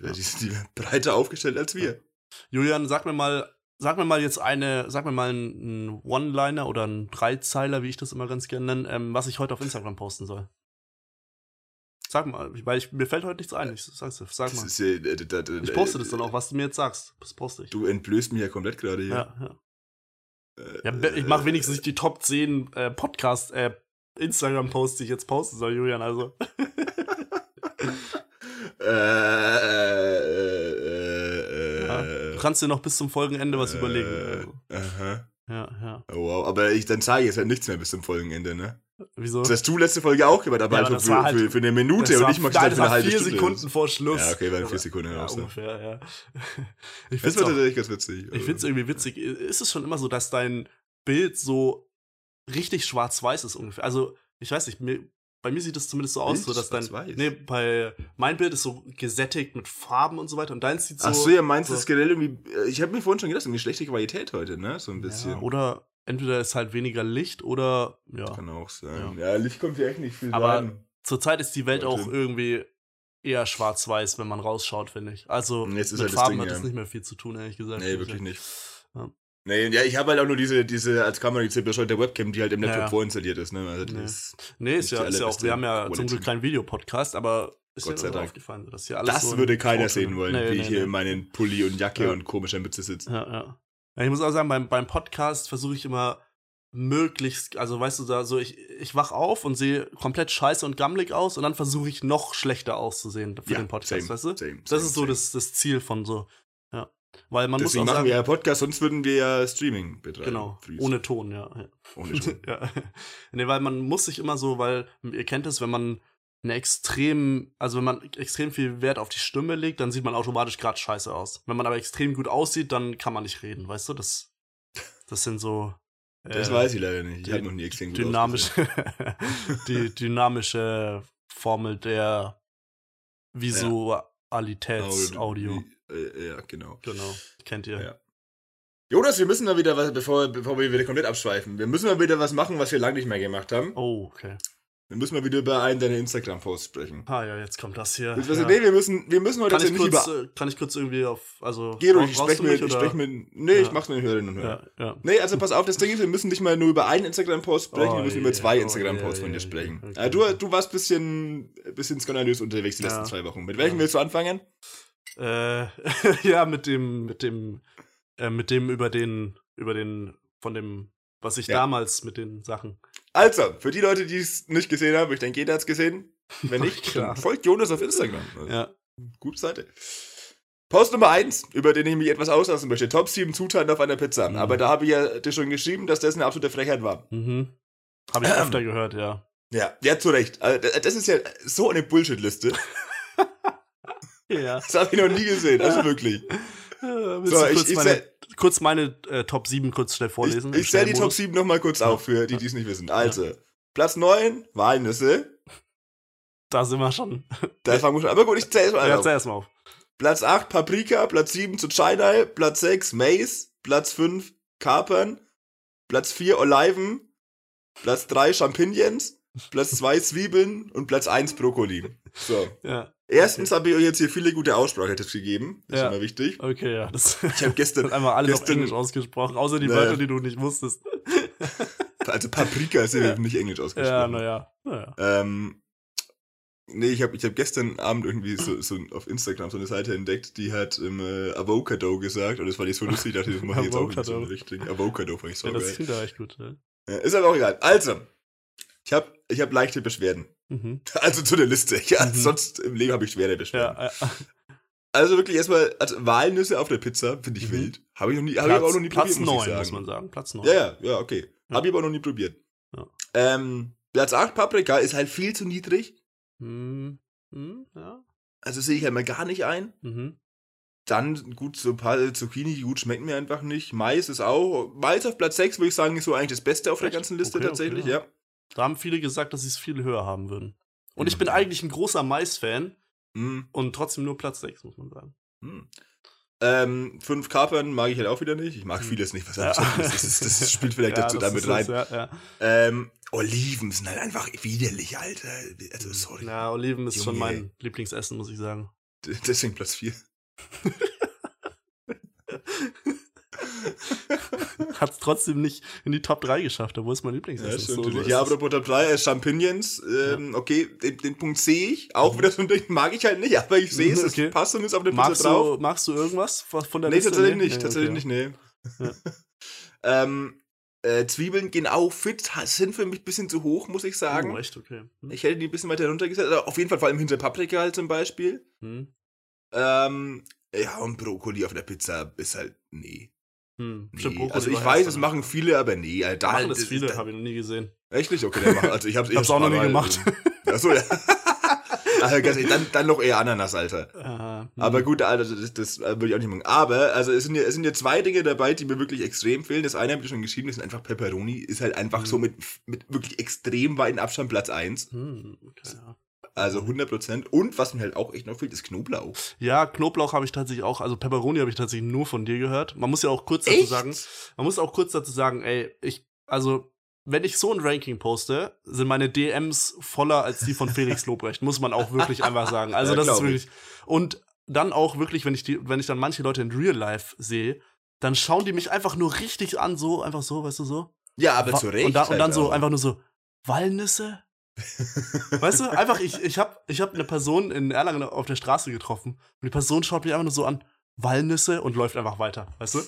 Ja. Die sind breiter aufgestellt als wir. Julian, sag mir mal, sag mir mal jetzt eine, sag mir mal einen One-Liner oder einen Dreizeiler, wie ich das immer ganz gerne nenne, ähm, was ich heute auf Instagram posten soll. Sag mal, weil ich, mir fällt heute nichts ein. Ich sag's dir, sag mal. Ja, äh, da, da, ich poste das dann auch, was du mir jetzt sagst. Das poste ich. Du entblößt mich ja komplett gerade hier. Ja, ja. Äh, ja ich mache wenigstens nicht die Top 10 äh, Podcast, äh, Instagram-Posts, die ich jetzt posten soll, Julian, also. [LAUGHS] äh, äh, äh, kannst dir noch bis zum Folgenende was überlegen. Also. Aha. Ja, ja. Oh, wow, aber ich, dann zeige ich jetzt ja nichts mehr bis zum Folgenende, ne? Wieso? Das hast du letzte Folge auch gemacht, aber ja, halt für, halt, für, für, eine Minute und ich mach gesagt für eine halbe vier Stunde. Sekunden vor Schluss. Ja, okay, waren vier Sekunden ja, ungefähr, ja. [LAUGHS] Ich finde es tatsächlich ganz witzig. Ich finde es irgendwie witzig. Ist es schon immer so, dass dein Bild so richtig schwarz-weiß ist ungefähr? Also, ich weiß nicht, mir, bei mir sieht es zumindest so aus, so dass dein. Nee, bei mein Bild ist so gesättigt mit Farben und so weiter und deins sieht so. Ach so, ja, meinst so, das generell irgendwie. Äh, ich habe mir vorhin schon gedacht, irgendwie schlechte Qualität heute, ne? So ein bisschen. Ja, oder entweder ist halt weniger Licht oder ja. Kann auch sein. Ja, ja Licht kommt ja echt nicht viel Aber rein. zurzeit ist die Welt auch irgendwie eher schwarz-weiß, wenn man rausschaut, finde ich. Also mit halt Farben Ding, hat das nicht mehr viel zu tun, ehrlich gesagt. Nee, wirklich nicht. Ja. Nee, ja, ich habe halt auch nur diese, diese als Kamera die der Webcam, die halt im Laptop ja. vorinstalliert ist. Ne? Also nee. Ist nee, ist ja, ist ja auch, wir haben ja zum Glück keinen Videopodcast, aber ist Gott sei Dank. aufgefallen, dass hier alles Das so würde keiner sehen wollen, nee, wie nee, ich hier in meinen Pulli und Jacke ja. und komischer Mütze sitze. Ja, ja. ja. Ich muss auch sagen, beim, beim Podcast versuche ich immer möglichst, also weißt du, da so, ich, ich wach auf und sehe komplett scheiße und gammelig aus und dann versuche ich noch schlechter auszusehen für ja, den Podcast, same, weißt du? Same, das ist so das, das Ziel von so, ja. Weil man Deswegen muss auch machen sagen, wir ja Podcast, sonst würden wir ja Streaming betreiben. Genau, ohne Ton, ja. Ohne [LAUGHS] Ton. ja. Nee, weil man muss sich immer so, weil ihr kennt es, wenn man eine extrem, also wenn man extrem viel Wert auf die Stimme legt, dann sieht man automatisch gerade scheiße aus. Wenn man aber extrem gut aussieht, dann kann man nicht reden, weißt du? Das, das sind so das äh, weiß ich leider nicht. Ich habe noch nie extrem gut dynamische, [LAUGHS] Die dynamische Formel der Visualitätsaudio. Ja. Äh, ja, genau. Genau. Kennt ihr. Ja. Jonas, wir müssen mal wieder was, bevor, bevor wir wieder komplett abschweifen, wir müssen mal wieder was machen, was wir lange nicht mehr gemacht haben. Oh, okay. Wir müssen mal wieder über einen deiner Instagram-Posts sprechen. Ah ja, jetzt kommt das hier. Also, ja. Nee, wir müssen, wir müssen heute kann ich kurz, über... Äh, kann ich kurz irgendwie auf, also... Gero, ich spreche mit, ich sprech mit... Nee, ja. ich mach's mit den Hörerinnen und Hörern. Ja, ja. Nee, also pass auf, das Ding ist, wir müssen nicht mal nur über einen Instagram-Post sprechen, oh, wir müssen yeah, über zwei oh, Instagram-Posts yeah, von dir sprechen. Okay. Also, du, du warst bisschen, bisschen skandalös unterwegs die letzten zwei Wochen. Mit welchem willst du anfangen? Äh, [LAUGHS] ja, mit dem, mit dem, äh, mit dem über den, über den, von dem, was ich damals mit den Sachen... Also, für die Leute, die es nicht gesehen haben, ich denke, jeder hat es gesehen. Wenn [LAUGHS] nicht, dann folgt Jonas auf Instagram. Also, ja. Gute Seite. Post Nummer 1, über den ich mich etwas auslassen möchte. Top 7 Zutaten auf einer Pizza. Mhm. Aber da habe ich ja dir schon geschrieben, dass das eine absolute Frechheit war. Mhm. Habe ich [CLEARS THROAT] öfter gehört, ja. Ja, ja, zu Recht. Also, das ist ja so eine Bullshit-Liste. [LAUGHS] ja. Das habe ich noch nie gesehen, also wirklich. Ja, so, ich, ich, meine, kurz meine äh, Top 7 kurz schnell vorlesen. Ich, ich stelle die Top 7 nochmal kurz auf für die, die es nicht wissen. Also, ja. Platz 9, Walnüsse. [LAUGHS] Da sind wir schon. Da fangen wir schon. Aber gut, ich zähle erstmal ja, erst mal auf. Platz 8, Paprika. Platz 7, Zucchini. Platz 6, Mais. Platz 5, Kapern. Platz 4, Oliven. Platz 3, Champignons. Platz 2, Zwiebeln. Und Platz 1, Brokkoli. So. Ja. Erstens habe ich euch jetzt hier viele gute Aussprachetipps gegeben. Das ja. ist immer wichtig. Okay, ja. Das ich habe gestern [LAUGHS] einmal alles gestern, auf Englisch ausgesprochen, außer die naja. Wörter, die du nicht wusstest. [LAUGHS] Also Paprika ist ja nicht Englisch ausgesprochen. Ja, naja. naja. Ähm, nee, ich habe ich hab gestern Abend irgendwie so, so auf Instagram so eine Seite entdeckt, die hat ähm, äh, Avocado gesagt und das war nicht so lustig, dachte ich, das mache ich jetzt auch so eine Richtung. Avocado fand ich so ja, das klingt ja echt gut. Ja. Ja, ist aber auch egal. Also, ich habe ich hab leichte Beschwerden. Mhm. Also zu der Liste. Ja, mhm. sonst im Leben habe ich schwere Beschwerden. Ja, ja. Also wirklich erstmal, also Walnüsse auf der Pizza finde ich mhm. wild. Habe ich noch nie, habe ich aber auch noch nie Platz probiert. Platz 9, muss, man sagen. Platz 9. Ja, ja, ja, okay. Ja. Habe ich aber noch nie probiert. Ähm, Platz 8 Paprika ist halt viel zu niedrig. Mhm, ja. Also sehe ich halt mal gar nicht ein. Mhm. Dann gut, so ein paar Zucchini, gut, schmecken mir einfach nicht. Mais ist auch. Mais auf Platz 6, würde ich sagen, ist so eigentlich das Beste auf Echt? der ganzen Liste okay, tatsächlich, okay, ja. ja. Da haben viele gesagt, dass sie es viel höher haben würden. Und ich bin mhm. eigentlich ein großer Mais-Fan. Mhm. Und trotzdem nur Platz 6, muss man sagen. Mhm. Ähm, fünf Kapern mag ich halt auch wieder nicht. Ich mag hm. vieles nicht, was ja. das, ist, das [LAUGHS] spielt vielleicht ja, dazu damit rein. Das, ja, ähm, Oliven sind halt einfach widerlich, Alter. Also, hm. sorry. Ja, Oliven ist Junge. schon mein Lieblingsessen, muss ich sagen. Deswegen Platz 4. [LAUGHS] [LAUGHS] Hat es trotzdem nicht in die Top 3 geschafft, obwohl es mein Lieblingsessen ja, ist. So, ja, apropos Top 3, äh, Champignons, ähm, ja. okay, den, den Punkt sehe ich. Auch mhm. wieder so ein Ding mag ich halt nicht, aber ich sehe es, okay. es passt und ist auf der Pizza magst drauf. Du, magst du irgendwas von der nee, Liste? Tatsächlich nee, nicht, nee, tatsächlich okay. nicht, nee. Ja. [LAUGHS] ähm, äh, Zwiebeln gehen auch fit, sind für mich ein bisschen zu hoch, muss ich sagen. Oh, echt, okay. Hm. Ich hätte die ein bisschen weiter runtergesetzt. Also auf jeden Fall vor allem hinter Paprika halt zum Beispiel. Hm. Ähm, ja, und Brokkoli auf der Pizza ist halt, nee. Hm, nee. Also ich weiß, es machen viele, aber nee. Alter, machen das viele, habe ich noch nie gesehen. Echt nicht? Okay, dann also ich hab's, ich [LAUGHS] hab's auch noch nie gemacht. Achso, ja. [LAUGHS] also, dann, dann noch eher Ananas, Alter. [LAUGHS] Uh, aber gut, Alter, das, das würde ich auch nicht machen. Aber, also es sind, ja, es sind ja zwei Dinge dabei, die mir wirklich extrem fehlen. Das eine habe ich schon geschrieben, das ist einfach Pepperoni. Ist halt einfach hm. so mit, mit wirklich extrem weiten Abstand Platz 1. Hm, okay, ja. Also 100%. Und was mir halt auch echt noch fehlt, ist Knoblauch. Ja, Knoblauch habe ich tatsächlich auch, also Pepperoni habe ich tatsächlich nur von dir gehört. Man muss ja auch kurz dazu echt? sagen, man muss auch kurz dazu sagen, ey, ich, also wenn ich so ein Ranking poste, sind meine DMs voller als die von Felix Lobrecht, muss man auch wirklich einfach sagen. Also ja, das ist wirklich und dann auch wirklich, wenn ich die, wenn ich dann manche Leute in Real Life sehe, dann schauen die mich einfach nur richtig an, so einfach so, weißt du so. Ja, aber zu Recht. Und, da, und dann halt so einfach nur so Walnüsse, weißt du, einfach, ich, ich habe ich hab eine Person in Erlangen auf der Straße getroffen und die Person schaut mich einfach nur so an, Walnüsse und läuft einfach weiter, weißt du? [LAUGHS]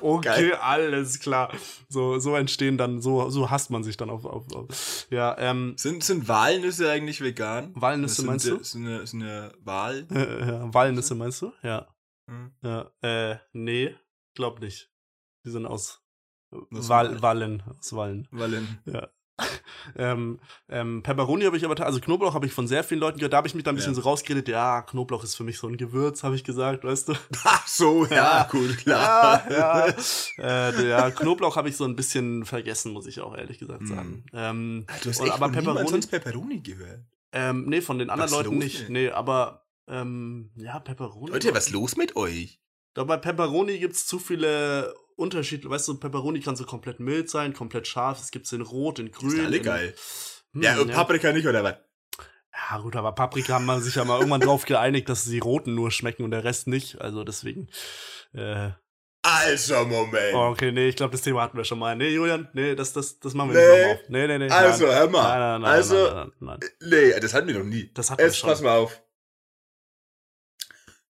okay, Geil. alles klar. So, so entstehen dann, so, so hasst man sich dann auf, auf, auf ja, ähm. Sind, sind Walnüsse eigentlich vegan? Walnüsse sind, meinst du? Ist eine, ist eine Wahl? Äh, ja, Walnüsse meinst du? Ja. Hm. Ja, äh, nee, glaub nicht. Die sind aus Wal Wallen, aus Wallen. Wallen. Ja. [LAUGHS] ähm, ähm, Pepperoni habe ich aber, also Knoblauch habe ich von sehr vielen Leuten gehört, da habe ich mich dann ein bisschen ja. so rausgeredet, ja, Knoblauch ist für mich so ein Gewürz, habe ich gesagt, weißt du? [LAUGHS] Ach so, ja, ja gut, klar. Ja, ja. äh, ja Knoblauch habe ich so ein bisschen vergessen, muss ich auch ehrlich gesagt sagen. Hm. Ähm, du hast echt aber Pepperoni, sonst Pepperoni gehört? Ähm, nee, von den anderen was Leuten nicht, nee, aber ähm, ja, Pepperoni. Leute, was ist los mit euch? Da bei Pepperoni gibt es zu viele Unterschied, weißt du, Pepperoni kann so komplett mild sein, komplett scharf, es gibt in rot, in grün. Ist alle geil. Hm, ja, und Paprika nicht, oder was? Ja, gut, aber Paprika haben wir sich ja mal irgendwann drauf geeinigt, dass die roten nur schmecken und der Rest nicht. Also deswegen. Äh, also, Moment. Oh, okay, nee, ich glaube, das Thema hatten wir schon mal. Nee, Julian, nee, das, das, das machen wir nee. nicht nochmal auf. Nee, nee, nee. Also, nein. hör mal. Nein, nein, nein, also, nein, nein, nein, Nee, das hatten wir noch nie. Das hatten Jetzt wir schon. pass mal auf.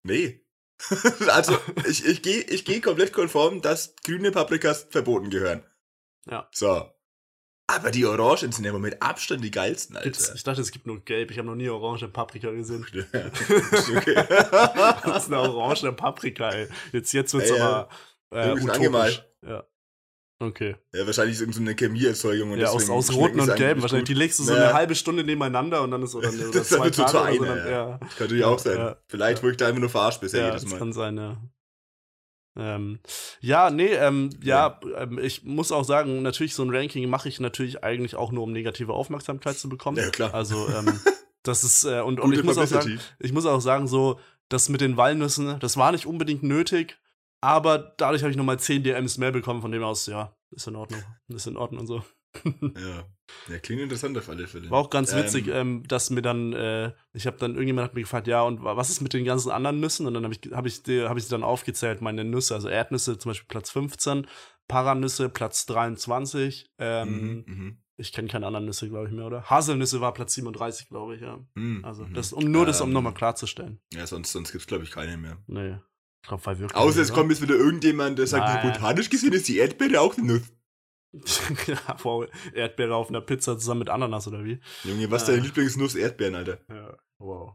Nee. [LAUGHS] also, ich, ich gehe ich geh komplett konform, dass grüne Paprikas verboten gehören. Ja. So. Aber die Orangen sind ja mit Abstand die geilsten, Alter. Gibt's, ich dachte, es gibt nur gelb. Ich habe noch nie orange Paprika gesehen. [LAUGHS] Okay. [LAUGHS] das ist eine orange Paprika, ey. Jetzt, jetzt wird's ey, aber äh, utopisch. Ja. Okay. Ja, wahrscheinlich ist so eine Chemieerzeugung. Und ja, aus, aus roten und gelben. Wahrscheinlich, die legst du so naja. eine halbe Stunde nebeneinander und dann ist oder, [LAUGHS] oder das zwei Tage. Zu eine, so, dann, ja. ja. Das kann natürlich auch sein. Ja. Vielleicht, wo ich da immer nur verarscht bisher ja, jedes Mal. Das kann sein, ja. Ähm, ja, nee, ähm, ja, ähm, ich muss auch sagen, natürlich so ein Ranking mache ich natürlich eigentlich auch nur, um negative Aufmerksamkeit zu bekommen. Ja, klar. Also, ähm, [LAUGHS] das ist, äh, und, und ich muss auch sagen, ich muss auch sagen, so, das mit den Walnüssen, das war nicht unbedingt nötig, aber dadurch habe ich nochmal 10 DMs mehr bekommen, von dem aus, ja, ist in Ordnung. Ist in Ordnung und so. [LAUGHS] ja. Ja, klingt interessant auf alle Fälle. War auch ganz witzig, ähm, ähm, dass mir dann, äh, ich habe dann, irgendjemand hat mir gefragt, ja, und was ist mit den ganzen anderen Nüssen? Und dann habe ich, hab ich, hab ich sie dann aufgezählt, meine Nüsse, also Erdnüsse zum Beispiel Platz 15, Paranüsse Platz 23, ähm, mhm, mhm. ich kenne keine anderen Nüsse, glaube ich mehr, oder? Haselnüsse war Platz 37, glaube ich, ja. Mhm, also, das, um nur das, um ähm, nochmal klarzustellen. Ja, sonst, sonst gibt es, glaube ich, keine mehr. Nee. Drauf war wirklich Außer es kommt jetzt wieder irgendjemand, der sagt, Nein. botanisch gesehen ist die Erdbeere auch eine Nuss. [LAUGHS] ja, wow, Erdbeere auf einer Pizza zusammen mit Ananas oder wie? Junge, was ist deine Lieblingsnuss? Erdbeeren, Alter. Ja, wow.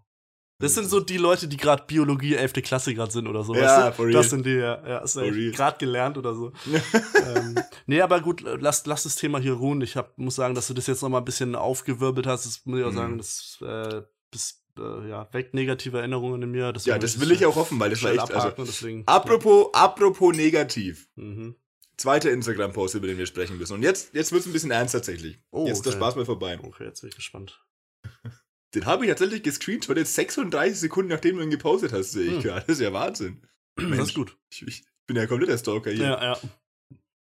Das sind so die Leute, die gerade Biologie 11. Klasse gerade sind oder so. Ja, weißt du? for real. Das sind die, ja. ja gerade gelernt oder so. [LAUGHS] ähm, nee, aber gut, lass, lass das Thema hier ruhen. Ich hab, muss sagen, dass du das jetzt noch mal ein bisschen aufgewirbelt hast. Das muss ich auch Mhm. sagen, das, äh, das äh, ja, weckt negative Erinnerungen in mir. Ja, das will ich auch hoffen, weil das war echt. Also, abhaken, deswegen. apropos, apropos negativ. Mhm. Zweiter Instagram-Post, über den wir sprechen müssen. Und jetzt, jetzt wird es ein bisschen ernst tatsächlich. Oh, jetzt ist der. Spaß mal vorbei. Okay, jetzt bin ich gespannt. [LAUGHS] Den habe ich tatsächlich gescreenshottet, 36 Sekunden nachdem du ihn gepostet hast, sehe ich Hm. gerade. Das ist ja Wahnsinn. [CLEARS THROAT] Das Mensch. ist gut. Ich, ich bin ja kompletter Stalker hier. Ja, ja.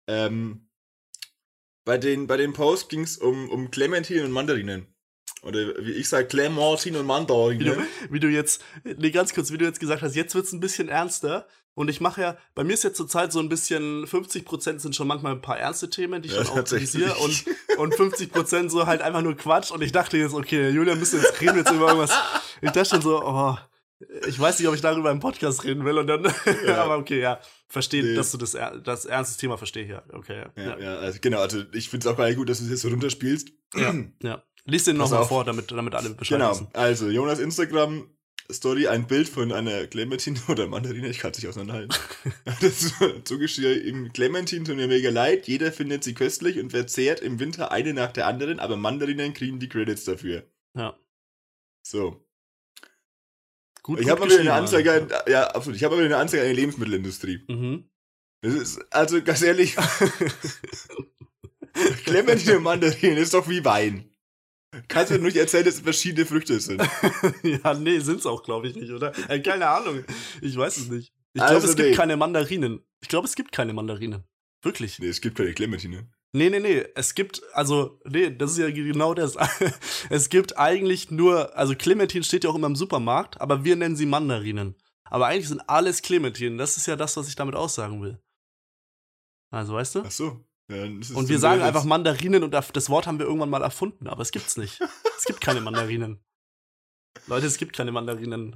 Ähm, bei, den, bei den Posts ging es um, um Clementine und Mandarinen. Oder wie ich sage, Clementine und Wie du, Mandarinen. wie du jetzt, nee, ganz kurz, wie du jetzt gesagt hast, jetzt wird's ein bisschen ernster. Und ich mache ja, bei mir ist jetzt zurzeit so ein bisschen, 50% sind schon manchmal ein paar ernste Themen, die ich Ja, dann auch kritisiere. Und, und 50% so halt einfach nur Quatsch. Und ich dachte jetzt, okay, Julian müsste jetzt reden jetzt über irgendwas. Ich dachte schon so, oh, ich weiß nicht, ob ich darüber im Podcast reden will. Und dann, [LAUGHS] Ja. aber okay, ja, verstehe, Nee. dass du das, das ernste Thema verstehe hier. Okay, ja. Ja, ja, also genau, also ich finde es auch gar nicht gut, dass du es jetzt so runterspielst. Ja, ja. Lies den nochmal vor, damit, damit alle Bescheid Genau, wissen. also Jonas Instagram Story, ein Bild von einer Clementine [LAUGHS] oder Mandarine, ich kann es nicht auseinanderhalten. [LAUGHS] das ist zugeschrieben, Clementine tut mir mega leid, jeder findet sie köstlich und verzehrt im Winter eine nach der anderen, aber Mandarinen kriegen die Credits dafür. Ja. So. Gut, ich habe wieder eine Anzeige, an, ja, absolut, ich habe eine Anzeige an die Lebensmittelindustrie. Mhm. Das ist, also ganz ehrlich, [LAUGHS] Clementine und Mandarinen ist doch wie Wein. Kannst du mir nicht erzählen, dass es verschiedene Früchte sind? [LAUGHS] ja, nee, sind's auch, glaube ich nicht, oder? Äh, keine Ahnung. Ich weiß es nicht. Ich Also glaube, es gibt nee. keine Mandarinen. Ich glaube, es gibt keine Mandarinen. Wirklich. Nee, es gibt keine Clementine. Nee, nee, nee. Es gibt, also, nee, das ist ja genau das. [LAUGHS] es gibt eigentlich nur, also Clementine steht ja auch immer im Supermarkt, aber wir nennen sie Mandarinen. Aber eigentlich sind alles Clementinen. Das ist ja das, was ich damit aussagen will. Also, weißt du? Ach so. Ja, es Und wir sagen jetzt- einfach Mandarinen und das Wort haben wir irgendwann mal erfunden, aber es gibt's nicht. es gibt keine Mandarinen. Leute, es gibt keine Mandarinen.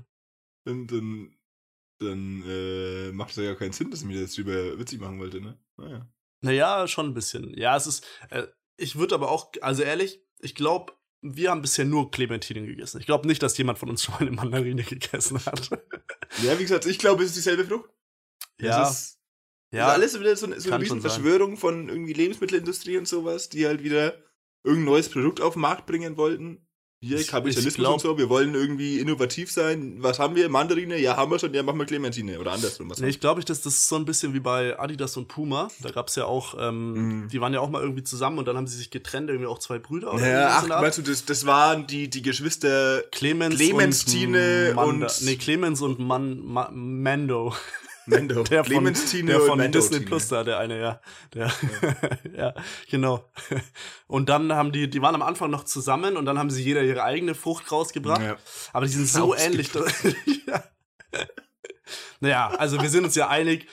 Dann, dann, dann äh, macht es ja gar keinen Sinn, dass ich mir das drüber witzig machen wollte, ne? Naja. Naja, schon ein bisschen. Ja, es ist. Äh, ich würde aber auch, also ehrlich, ich glaube, wir haben bisher nur Clementinen gegessen. Ich glaube nicht, dass jemand von uns [LAUGHS] schon mal eine Mandarine gegessen hat. Ja, wie gesagt, ich glaube, es ist dieselbe Frucht. ja, Das ist, ja. das ist alles wieder so, eine- so eine. Riesenverschwörung von irgendwie Lebensmittelindustrie und sowas, die halt wieder irgendein neues Produkt auf den Markt bringen wollten. Hier, Ich- Kapitalismus ich glaub- und so, wir wollen irgendwie innovativ sein. Was haben wir? Mandarine? Ja, haben wir schon, ja, machen wir Clementine. Oder andersrum. Was Nee, ich glaube, das, das ist so ein bisschen wie bei Adidas und Puma. Da gab es ja auch, ähm, Mhm. die waren ja auch mal irgendwie zusammen und dann haben sie sich getrennt, irgendwie auch zwei Brüder. oder ja, irgendwas ach, meinst du, das, das waren die, die Geschwister Clemens Clementine und, Manda und- nee, Clemens und Man, Ma Mando. Mendo. Der von, Clementine der und von Mendo Disney. Plus da, der eine, ja. Der, [LAUGHS] ja. genau. Und dann haben die, die waren am Anfang noch zusammen und dann haben sie jeder ihre eigene Frucht rausgebracht. Ja. Aber die sind so ähnlich. [LAUGHS] ja. Naja, also wir sind uns ja einig,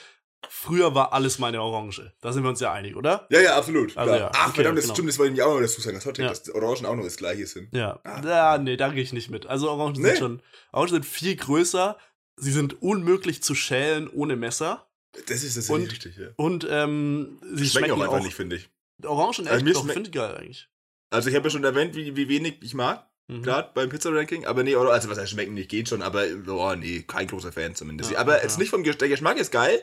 früher war alles meine Orange. Da sind wir uns ja einig, oder? Ja, ja, absolut. Also ja, Ach, okay, verdammt, das genau. stimmt, das wollte ich auch noch dazu sagen. Das Take, Ja. dass Orangen auch noch das gleiche sind. Ja. Ah. Ja, nee, da gehe ich nicht mit. Also Orangen Nee. sind schon, Orangen sind viel größer. Sie sind unmöglich zu schälen ohne Messer. Das ist das Und- richtig, ja. Und ähm, sie Schmecken schmecken auch auch, einfach nicht, finde ich. Orangen Also echt mir doch, schmeck- finde ich geil eigentlich. Also ich habe ja schon erwähnt, wie, wie wenig ich mag, Mhm. gerade beim Pizza-Ranking, aber nee, also was heißt schmecken nicht, geht schon, aber oh nee, kein großer Fan zumindest. Ja, aber ja. jetzt nicht vom Geschmack, der Geschmack ist geil,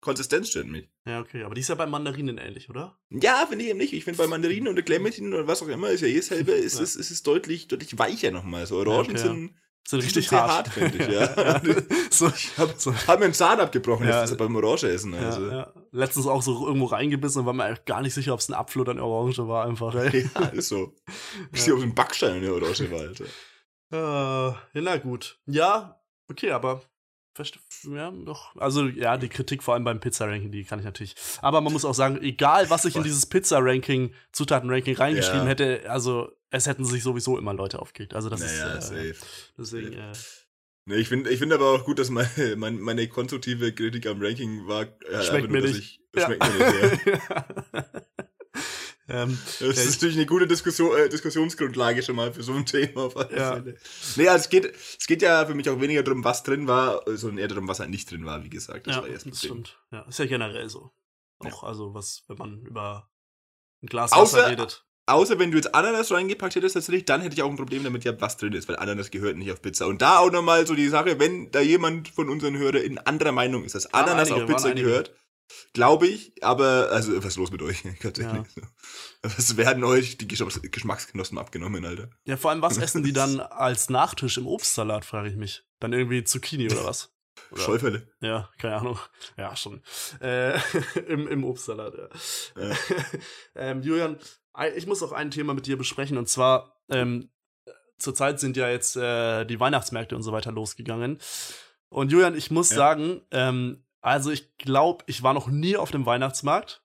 Konsistenz stört mich. Ja, okay, aber die ist ja bei Mandarinen ähnlich, oder? Ja, finde ich eben nicht. Ich finde bei Mandarinen oder Clementine oder was auch immer, ist ja eh dasselbe, ist, Ja. es, ist es deutlich, deutlich weicher nochmal. So Orangen okay, ja. Sind Die richtig sehr hart. hart, finde ich, ja. [LAUGHS] so, ich hab, so, [LAUGHS] hab mir einen Zahn abgebrochen, Ja. das ist beim Orange essen. Also. ja, ja. Letztens auch so irgendwo reingebissen und war mir gar nicht sicher, ob es ein Apfel oder eine Orange war, einfach. Ey. [LAUGHS] Ja, ist so. Ich sehe auf dem Backstein in der Orange war, Alter. Ja, na gut. Ja, okay, aber ja, doch. Also, ja, die Kritik vor allem beim Pizza-Ranking, die kann ich natürlich. Aber man muss auch sagen, egal was ich in dieses Pizza-Ranking, Zutaten-Ranking reingeschrieben Ja. hätte, also es hätten sich sowieso immer Leute aufgeregt. Also das naja, ist. Äh, safe. deswegen, äh, Nee, ich finde ich find aber auch gut, dass meine, [LAUGHS] meine, meine konstruktive Kritik am Ranking war. Äh, Schmeckt einfach mir nicht. Ich, [LAUGHS] Schmeckt mir nicht, ja. [LAUGHS] ähm, Das Ja, ist natürlich eine gute Diskussion, äh, Diskussionsgrundlage schon mal für so ein Thema. Auf alle Ja. Fälle. Nee, also es geht, es geht ja für mich auch weniger darum, was drin war, sondern eher darum, was halt nicht drin war, wie gesagt. Das ja, war erst das stimmt. Ja, ist ja generell so. Auch, also, was, wenn man über ein Glas Außer- Wasser redet. Außer wenn du jetzt Ananas reingepackt hättest, tatsächlich, dann hätte ich auch ein Problem damit gehabt, was drin ist, weil Ananas gehört nicht auf Pizza. Und da auch nochmal so die Sache, wenn da jemand von unseren Hörern in anderer Meinung ist, dass Ananas einige, auf Pizza gehört, glaube ich, aber, also, was ist los mit euch? [LAUGHS] Tatsächlich. Ja. Was werden euch die Geschmacksgenossen abgenommen, Alter? Ja, vor allem, was [LAUGHS] essen die dann als Nachtisch im Obstsalat, frage ich mich. Dann irgendwie Zucchini oder was? Oder? Schäufele. Ja, keine Ahnung. Ja, schon. Äh, [LAUGHS] im, Im Obstsalat, ja. ja. [LAUGHS] ähm, Julian, ich muss auch ein Thema mit dir besprechen und zwar, ähm, zurzeit sind ja jetzt äh, die Weihnachtsmärkte und so weiter losgegangen. Und Julian, ich muss ja. sagen, ähm, also ich glaube, ich war noch nie auf dem Weihnachtsmarkt.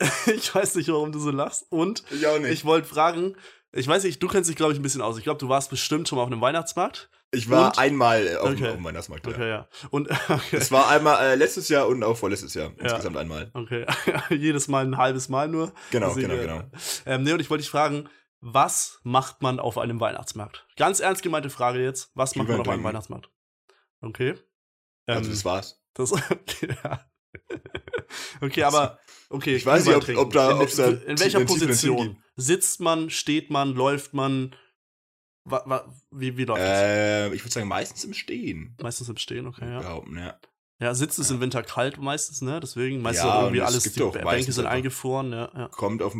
[LAUGHS] ich weiß nicht, warum du so lachst. Und ich, ich wollte fragen, ich weiß nicht, du kennst dich, glaube ich, ein bisschen aus. Ich glaube, du warst bestimmt schon mal auf einem Weihnachtsmarkt. Ich war und? einmal auf, okay. dem, auf dem Weihnachtsmarkt. Ja. Okay, ja. Und [LAUGHS] okay. Es war einmal äh, letztes Jahr und auch vorletztes Jahr. Ja. Insgesamt einmal. Okay. [LAUGHS] Jedes Mal ein halbes Mal nur. Genau, genau, genau. Ähm, nee, und ich wollte dich fragen, was macht man auf einem Weihnachtsmarkt? Ganz ernst gemeinte Frage jetzt. Was macht man auf einem Weihnachtsmarkt? Okay. Ähm, also das war's. Das, [LAUGHS] okay, ja. okay, aber okay. Ich weiß nicht, ob, ob da, in, da in welcher Position sitzt man, steht man, läuft man, wie, wie läuft äh, Ich würde sagen, meistens im Stehen. Meistens im Stehen, okay, ja. Behaupten, ja. Ja, sitzt es ja. im Winter kalt meistens, ne? Deswegen meistens ja, irgendwie alles, die Bänke sind eingefroren, ja, ja. Kommt auf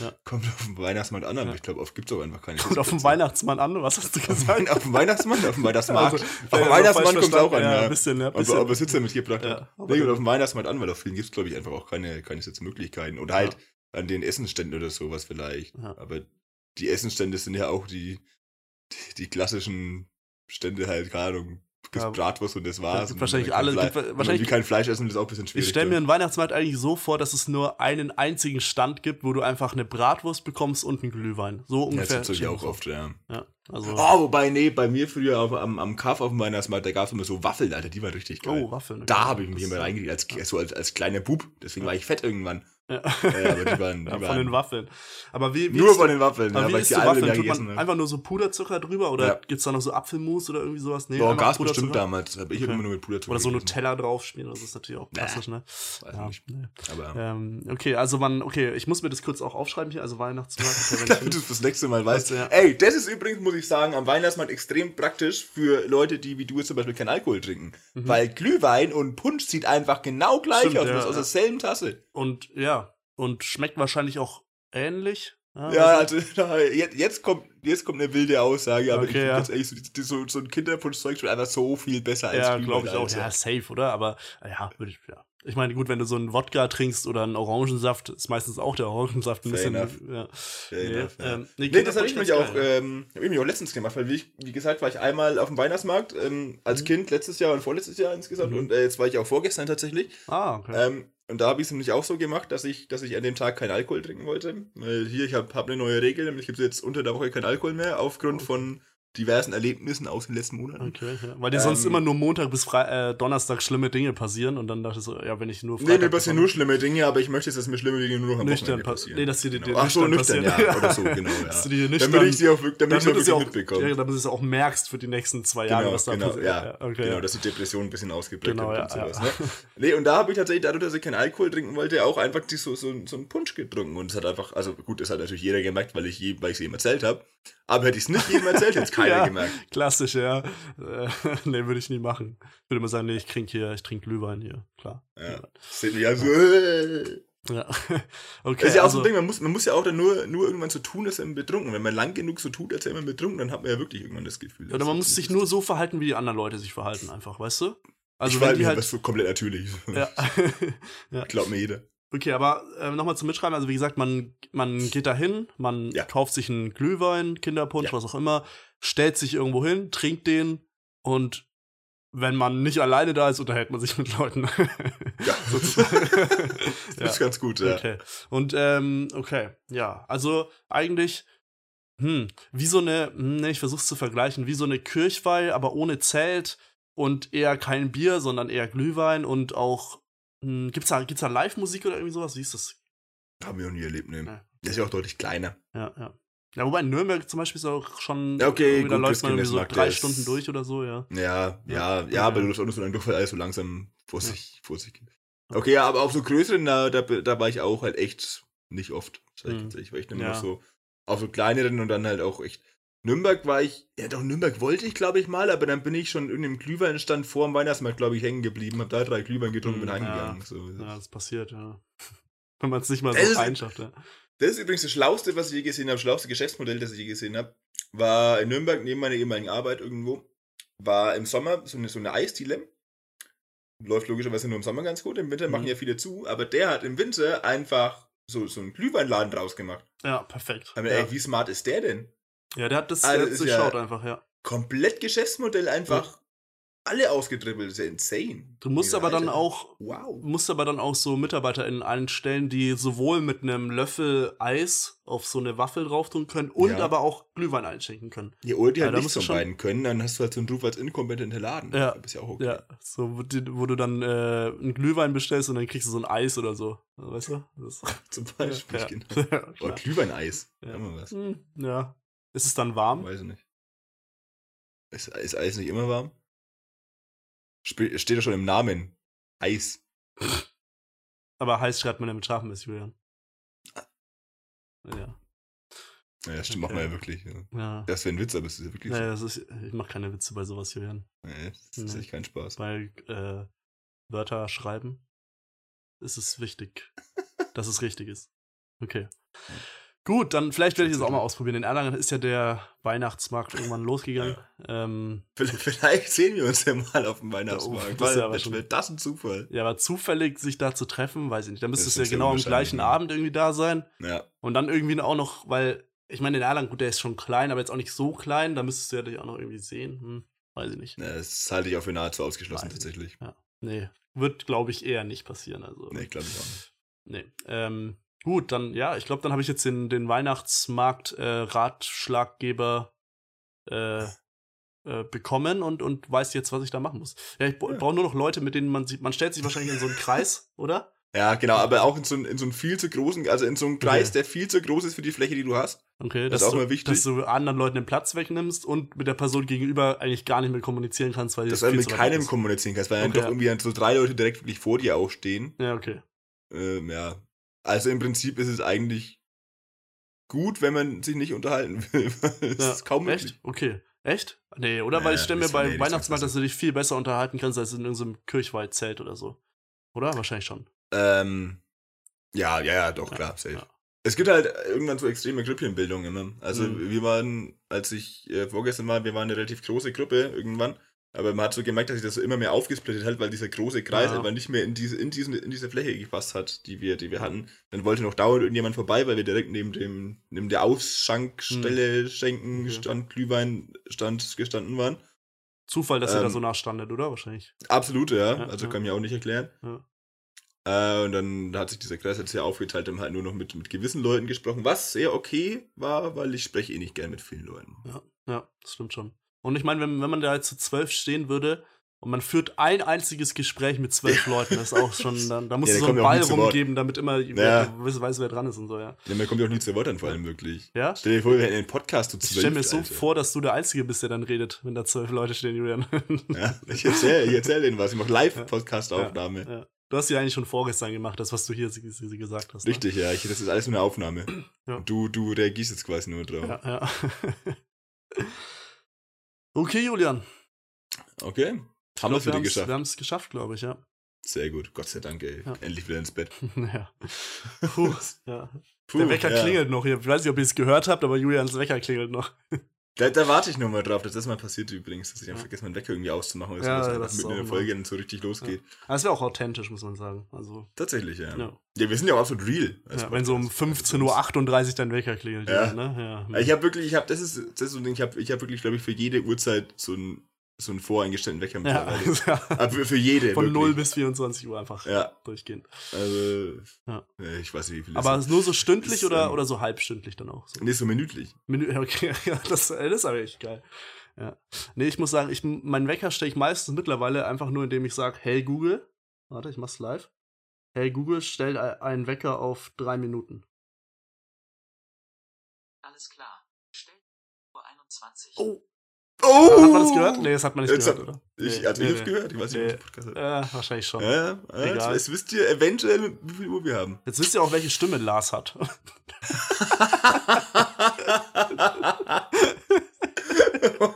ja. [LAUGHS] Kommt auf den Weihnachtsmann an, aber ja. ich glaube, oft gibt es auch einfach keine. Kommt auf den Weihnachtsmann an, was hast du gesagt? auf den Weihnachtsmann, auf den Weihnachtsmarkt. Also, auf den Weihnachtsmann kommt es auch an, ja. Ein bisschen, ja. Bisschen. Aber, aber Sitze mitgebracht ja, Nee, auf den Weihnachtsmarkt an, weil auf vielen gibt es, glaube ich, einfach auch keine, keine Sitzmöglichkeiten. Oder halt an den Essensständen oder sowas vielleicht. Aber die Essensstände sind ja auch die, die, klassischen Stände halt, keine Ahnung, ja, Bratwurst und das war's. Und wahrscheinlich alle. Fleisch, gibt, wahrscheinlich die kein Fleisch essen, ist auch ein bisschen schwierig. Ich stelle mir einen Weihnachtsmarkt eigentlich so vor, dass es nur einen einzigen Stand gibt, wo du einfach eine Bratwurst bekommst und einen Glühwein. So ungefähr. Ja, das ich auch oft, ja. ja also oh, wobei, nee, bei mir früher auf, am, am Kaff auf dem Weihnachtsmarkt, da gab es immer so Waffeln, Alter, die waren richtig geil. Oh, Waffeln. Okay. Da habe ich mich immer reingelegt, als, so als, als kleiner Bub. Deswegen war ich fett irgendwann. Ja. ja, aber die waren, die ja, von den Waffeln. Aber wie, wie nur von den Waffeln, ja, weil ich die Waffeln? Tut man ne? einfach nur so Puderzucker drüber oder ja. gibt's da noch so Apfelmus oder irgendwie sowas? Nee, Boah, Gas bestimmt damals. Ich okay. immer nur mit Puderzucker. Oder so Nutella draufspielen, das ist natürlich auch klassisch, ne? Weiß ja, nicht. Nee. Aber ähm, okay, also man, okay, ich muss mir das kurz auch aufschreiben hier, also Weihnachtsmarkt. Okay, [LAUGHS] Damit du es das nächste Mal weißt. Also, Ey, das ist übrigens, muss ich sagen, am Weihnachtsmarkt extrem praktisch für Leute, die wie du jetzt zum Beispiel keinen Alkohol trinken. Mhm. Weil Glühwein und Punsch sieht einfach genau gleich Stimmt, aus, aus derselben Tasse. Und ja, und schmeckt wahrscheinlich auch ähnlich. Ja, ja also [LAUGHS] jetzt, jetzt, kommt, jetzt kommt eine wilde Aussage, aber okay, ich ja. ganz ehrlich, so, so, so ein Kinderpunschzeug schmeckt einfach so viel besser als Ja, glaube ich auch. Ja, safe, oder? Aber ja, würde ich, ja. Ich meine, gut, wenn du so einen Wodka trinkst oder einen Orangensaft, ist meistens auch der Orangensaft ein bisschen. Ja. Nee, enough, ja. Ähm, nee, nee das habe ich mich auch, ähm, hab ich mich auch letztens gemacht, weil wie, ich, wie gesagt, war ich einmal auf dem Weihnachtsmarkt ähm, als mhm. Kind letztes Jahr und vorletztes Jahr insgesamt mhm. und äh, jetzt war ich auch vorgestern tatsächlich. Ah, okay. Ähm, und da habe ich es nämlich auch so gemacht, dass ich, dass ich an dem Tag keinen Alkohol trinken wollte. Weil hier, ich habe hab eine neue Regel, nämlich gibt es jetzt unter der Woche keinen Alkohol mehr, aufgrund okay. von diversen Erlebnissen aus den letzten Monaten. Okay, ja. Weil dir ähm, sonst immer nur Montag bis Fre äh, Donnerstag schlimme Dinge passieren und dann dachte ich so, ja, wenn ich nur Freitag Nee, mir passieren nur schlimme Dinge, aber ich möchte jetzt, dass mir schlimme Dinge nur noch am nüchtern passieren. Nee, dass sie dir genau. Ach so, nüchtern, ja, oder so, [LAUGHS] genau, ja. dass du die nüchtern, damit ich sie auch, damit damit ich wirklich auch, mitbekomme. Ja, damit du es auch merkst für die nächsten zwei Jahre, genau, was da genau, passiert. Ja, ja, okay, genau, dass die Depression ein bisschen ausgeprägt genau, ja, und sowas. Ne? Nee, und da habe ich tatsächlich, dadurch, dass ich keinen Alkohol trinken wollte, auch einfach so, so, so einen Punsch getrunken und es hat einfach, also gut, das hat natürlich jeder gemerkt, weil ich, je, weil ich es ihm erzählt habe, aber hätte ich es nicht jedem erzählt, hätte es keiner [LAUGHS] gemerkt. Klassisch, ja. Äh, [LAUGHS] nee, würde ich nie machen. Ich würde immer sagen, nee, ich trinke hier, ich trinke Glühwein hier, klar. Ja. Sind ja so. Ja, [LAUGHS] okay. Das ist ja auch so ein also Ding, man muss, man muss ja auch dann nur, nur irgendwann so tun, dass er betrunken. Wenn man lang genug so tut, als wäre man betrunken, dann hat man ja wirklich irgendwann das Gefühl. Oder man muss sich nur so verhalten, wie die anderen Leute sich verhalten, einfach, weißt du? Also ich wenn die halt. Das ist so komplett natürlich. Ja. ja. Glaubt mir jeder. Okay, aber äh, nochmal zum Mitschreiben. Also wie gesagt, man, man geht da hin, man ja. kauft sich einen Glühwein, Kinderpunsch, ja. was auch immer, stellt sich irgendwo hin, trinkt den und wenn man nicht alleine da ist, unterhält man sich mit Leuten. ja, [LAUGHS] das ja. [LAUGHS] ist ganz gut, ja. Okay. Und ähm, okay, ja, also eigentlich, hm, wie so eine, hm, ne, ich versuch's zu vergleichen, wie so eine Kirchweih, aber ohne Zelt und eher kein Bier, sondern eher Glühwein und auch, hm, gibt's da, gibt's da Live-Musik oder irgendwie sowas? Wie ist das? Haben wir noch nie erlebt, ne. Ja. Der ist ja auch deutlich kleiner. Ja, ja. Ja, wobei in Nürnberg zum Beispiel ist auch schon, okay, gut, da läuft man irgendwie so drei Stunden durch oder so, ja. Ja, ja, ja, ja aber du läufst auch nur so lange durch, weil alles so langsam vor sich, ja. vor sich geht. Okay, ja, aber auf so größeren, da, da, da war ich auch halt echt nicht oft, sag ich mhm. tatsächlich, weil ich dann ja. noch so auf so kleineren und dann halt auch echt. Nürnberg war ich, ja doch, Nürnberg wollte ich, glaube ich, mal, aber dann bin ich schon in dem Glühweinstand vor dem Weihnachtsmarkt, glaube ich, hängen geblieben, hab da drei Glühwein getrunken und bin mhm, heimgegangen. Ja, so. ja, das passiert, ja. [LAUGHS] Wenn man es nicht mal so das einschafft, ja. Das ist übrigens das Schlauste, was ich je gesehen habe, das schlauste Geschäftsmodell, das ich je gesehen habe, war in Nürnberg neben meiner ehemaligen Arbeit irgendwo, war im Sommer so eine, so eine Eisdiele. Läuft logischerweise nur im Sommer ganz gut, im Winter mhm. machen ja viele zu, aber der hat im Winter einfach so, so einen Glühweinladen draus gemacht. Ja, perfekt. Aber ja. ey, wie smart ist der denn? Ja, der hat das, also, durchschaut ja einfach, ja. Komplett Geschäftsmodell einfach alle ausgedribbelt. Ist ja insane. Du musst aber dann auch, wow. musst aber dann auch so MitarbeiterInnen einstellen, die sowohl mit einem Löffel Eis auf so eine Waffel drauf tun können und ja. aber auch Glühwein einschenken können. Ja, oder die halt ja, nichts von beiden können, dann hast du halt so einen Ruf als inkompetenter Laden. Ja. Das ist ja auch okay. Ja, so, wo, du dann äh, einen Glühwein bestellst und dann kriegst du so ein Eis oder so. Weißt du? Das, [LAUGHS] Zum [LAUGHS] Beispiel, ja, genau. [LAUGHS] Ja, oder Glühweineis. Ja. was. Hm, ja. Ist es dann warm? Weiß ich nicht. Ist, ist Eis nicht immer warm? steht ja schon im Namen. Eis. Aber heiß schreibt man ja mit scharfem S, Julian. Ja. Ja, stimmt, machen wir ja wirklich. Ja. ja. Das wäre ein Witz, aber es ist ja wirklich naja, so. Ist, ich mache keine Witze bei sowas, Julian. Nee, das ist nee. echt kein Spaß. Weil äh, Wörter schreiben ist es wichtig, dass es richtig ist. Okay. Ja. Gut, dann vielleicht werde ich das auch mal ausprobieren. In Erlangen ist ja der Weihnachtsmarkt irgendwann losgegangen. Ähm, vielleicht sehen wir uns ja mal auf dem Weihnachtsmarkt. Das, ja schon, das ein Zufall. Ja, aber zufällig sich da zu treffen, weiß ich nicht. Dann müsste es ja genau am gleichen Abend irgendwie da sein. Ja. Und dann irgendwie auch noch, weil, ich meine, in Erlangen, gut, der ist schon klein, aber jetzt auch nicht so klein. Da müsstest du ja dich auch noch irgendwie sehen. Hm, weiß ich nicht. Ja, das halte ich auch für nahezu ausgeschlossen, weiß tatsächlich. Ja. Nee, wird, glaube ich, eher nicht passieren. Also, nee, glaube ich auch nicht. Nee. Ähm, Gut, dann, ja, ich glaube, dann habe ich jetzt den, den Weihnachtsmarkt-Ratschlaggeber äh, äh, äh, bekommen und, und weiß jetzt, was ich da machen muss. Ja, ich ja. brauche nur noch Leute, mit denen man sieht, man stellt sich wahrscheinlich in so einen Kreis, [LAUGHS] oder? Ja, genau, aber auch in so, in so einen viel zu großen, also in so einen Kreis, okay. der viel zu groß ist für die Fläche, die du hast. Okay, das ist auch du, mal wichtig. Dass du anderen Leuten den Platz wegnimmst und mit der Person gegenüber eigentlich gar nicht mehr kommunizieren kannst, weil Dass du mit keinem kommunizieren kannst, weil okay, dann doch irgendwie so drei Leute direkt wirklich vor dir auch stehen. Ja, okay. Ähm, ja, also im Prinzip ist es eigentlich gut, wenn man sich nicht unterhalten [LAUGHS] will. das ja, ist kaum möglich. Echt? Okay. Echt? Nee, oder? Naja, Weil ich stelle mir bei nee, Weihnachtsmarkt, dass du dich viel besser unterhalten kannst als in irgendeinem Kirchweihzelt oder so. Oder? Wahrscheinlich schon. Ähm, ja, ja, ja, doch, ja, klar, safe. Ja. Es gibt halt irgendwann so extreme Grüppchenbildung immer. Also mhm. wir waren, als ich äh, vorgestern war, wir waren eine relativ große Gruppe irgendwann aber man hat so gemerkt, dass sich das so immer mehr aufgesplittet hat, weil dieser große Kreis ja. einfach nicht mehr in diese, in, diesen, in diese Fläche gepasst hat, die wir, die wir hatten. Dann wollte noch dauernd irgendjemand vorbei, weil wir direkt neben dem, neben der Ausschankstelle, hm. Schenken. Stand, Glühwein stand, gestanden waren. Zufall, dass ähm, ihr da so nachstandet, oder? Wahrscheinlich. Absolut, ja. ja also kann ich mir auch nicht erklären. Äh, und dann hat sich dieser Kreis jetzt sehr aufgeteilt, haben halt nur noch mit, mit gewissen Leuten gesprochen, was sehr okay war, weil ich spreche eh nicht gern mit vielen Leuten. Ja, ja, das stimmt schon. Und ich meine, wenn, wenn man da jetzt zu zwölf stehen würde und man führt ein einziges Gespräch mit zwölf Leuten, das ist auch schon, dann, da muss ja, so einen Ball rumgeben, damit immer ja. wer, weiß, wer dran ist und so, ja. Ja, man kommt ja auch nie zu Wort an, vor allem wirklich. Ja? Stell dir vor, wir hätten einen Podcast zu zwölf. Ich stell mir so Alter. vor, dass du der Einzige bist, der dann redet, wenn da zwölf Leute stehen, Julian. Ja, ich erzähle ich erzähl denen was, ich mache Live-Podcast-Aufnahme. Ja, ja. Du hast ja eigentlich schon vorgestern gemacht, das, was du hier gesagt hast. Ne? Richtig, ne? ja, ich, das ist alles nur eine Aufnahme. Ja. Du, du reagierst jetzt quasi nur drauf. Ja, ja. [LAUGHS] Okay, Julian. Okay. Haben wir es geschafft. Wir haben es geschafft, glaube ich, ja. Sehr gut. Gott sei Dank, ey. Ja. Endlich wieder ins Bett. [LAUGHS] ja. Puh, ja. Puh, Der Wecker ja. klingelt noch. Ich weiß nicht, ob ihr es gehört habt, aber Julians Wecker klingelt noch. Da, da warte ich nur mal drauf. Das ist mal passiert übrigens, dass ich einfach vergesse, meinen Wecker irgendwie auszumachen, dass ja, das mit einer Folge dann so richtig losgeht. Ja. Aber es wäre auch authentisch, muss man sagen. Also, Tatsächlich, ja. ja. ja wir sind ja auch absolut real. Ja, wenn so um 15.38 Uhr dein Wecker klingelt. Ja. Ne? ja. Ich habe wirklich, ich habe, das ist, das ist so ein Ding, ich habe ich hab wirklich, glaube ich, für jede Uhrzeit so ein so einen voreingestellten Wecker mittlerweile. Ja, [LAUGHS] ja. für, für jede. Von wirklich. 0 bis 24 Uhr einfach ja. durchgehend. Also, ja. ich weiß nicht, wie viel Aber ist nur so stündlich ist, oder, ähm, oder so halbstündlich dann auch? So? Nee, so minütlich. Minü [LAUGHS] okay, ja, das, das ist aber echt geil. Ja. Nee, ich muss sagen, ich, meinen Wecker stelle ich meistens mittlerweile einfach nur, indem ich sage, hey Google, warte, ich mach's live. Hey Google, stell einen Wecker auf drei Minuten. Alles klar. Stell Uhr 21. Oh, Oh! Hat man das gehört? Nee, das hat man nicht Jetzt gehört, hat, oder? Ich, nee, also nee, ich nee. gehört, ich weiß nicht, nee. Podcast hat. Ja, wahrscheinlich schon. Ja, ja. Egal. Jetzt wisst ihr eventuell, wie viel Uhr wir haben. Jetzt wisst ihr auch, welche Stimme Lars hat. [LAUGHS] [LAUGHS]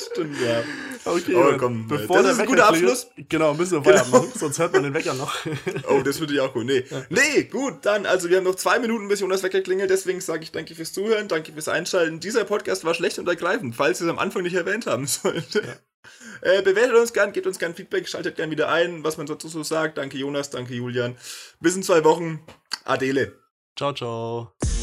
Stimmt, ja. [LAUGHS] Okay, oh, komm, bevor das ist ein guter Abschluss. Genau, müssen wir genau. machen, sonst hört man den Wecker noch. [LAUGHS] oh, das würde ich auch cool. Nee. Ja. nee, gut, dann, also wir haben noch zwei Minuten, bis Jonas Wecker klingelt, deswegen sage ich danke fürs Zuhören, danke fürs Einschalten. Dieser Podcast war schlecht und ergreifend, falls ihr es am Anfang nicht erwähnt haben [LAUGHS] solltet. Ja. Äh, bewertet uns gern, gebt uns gern Feedback, schaltet gern wieder ein, was man dazu so sagt. Danke Jonas, danke Julian. Bis in zwei Wochen. Adele. Ciao, ciao.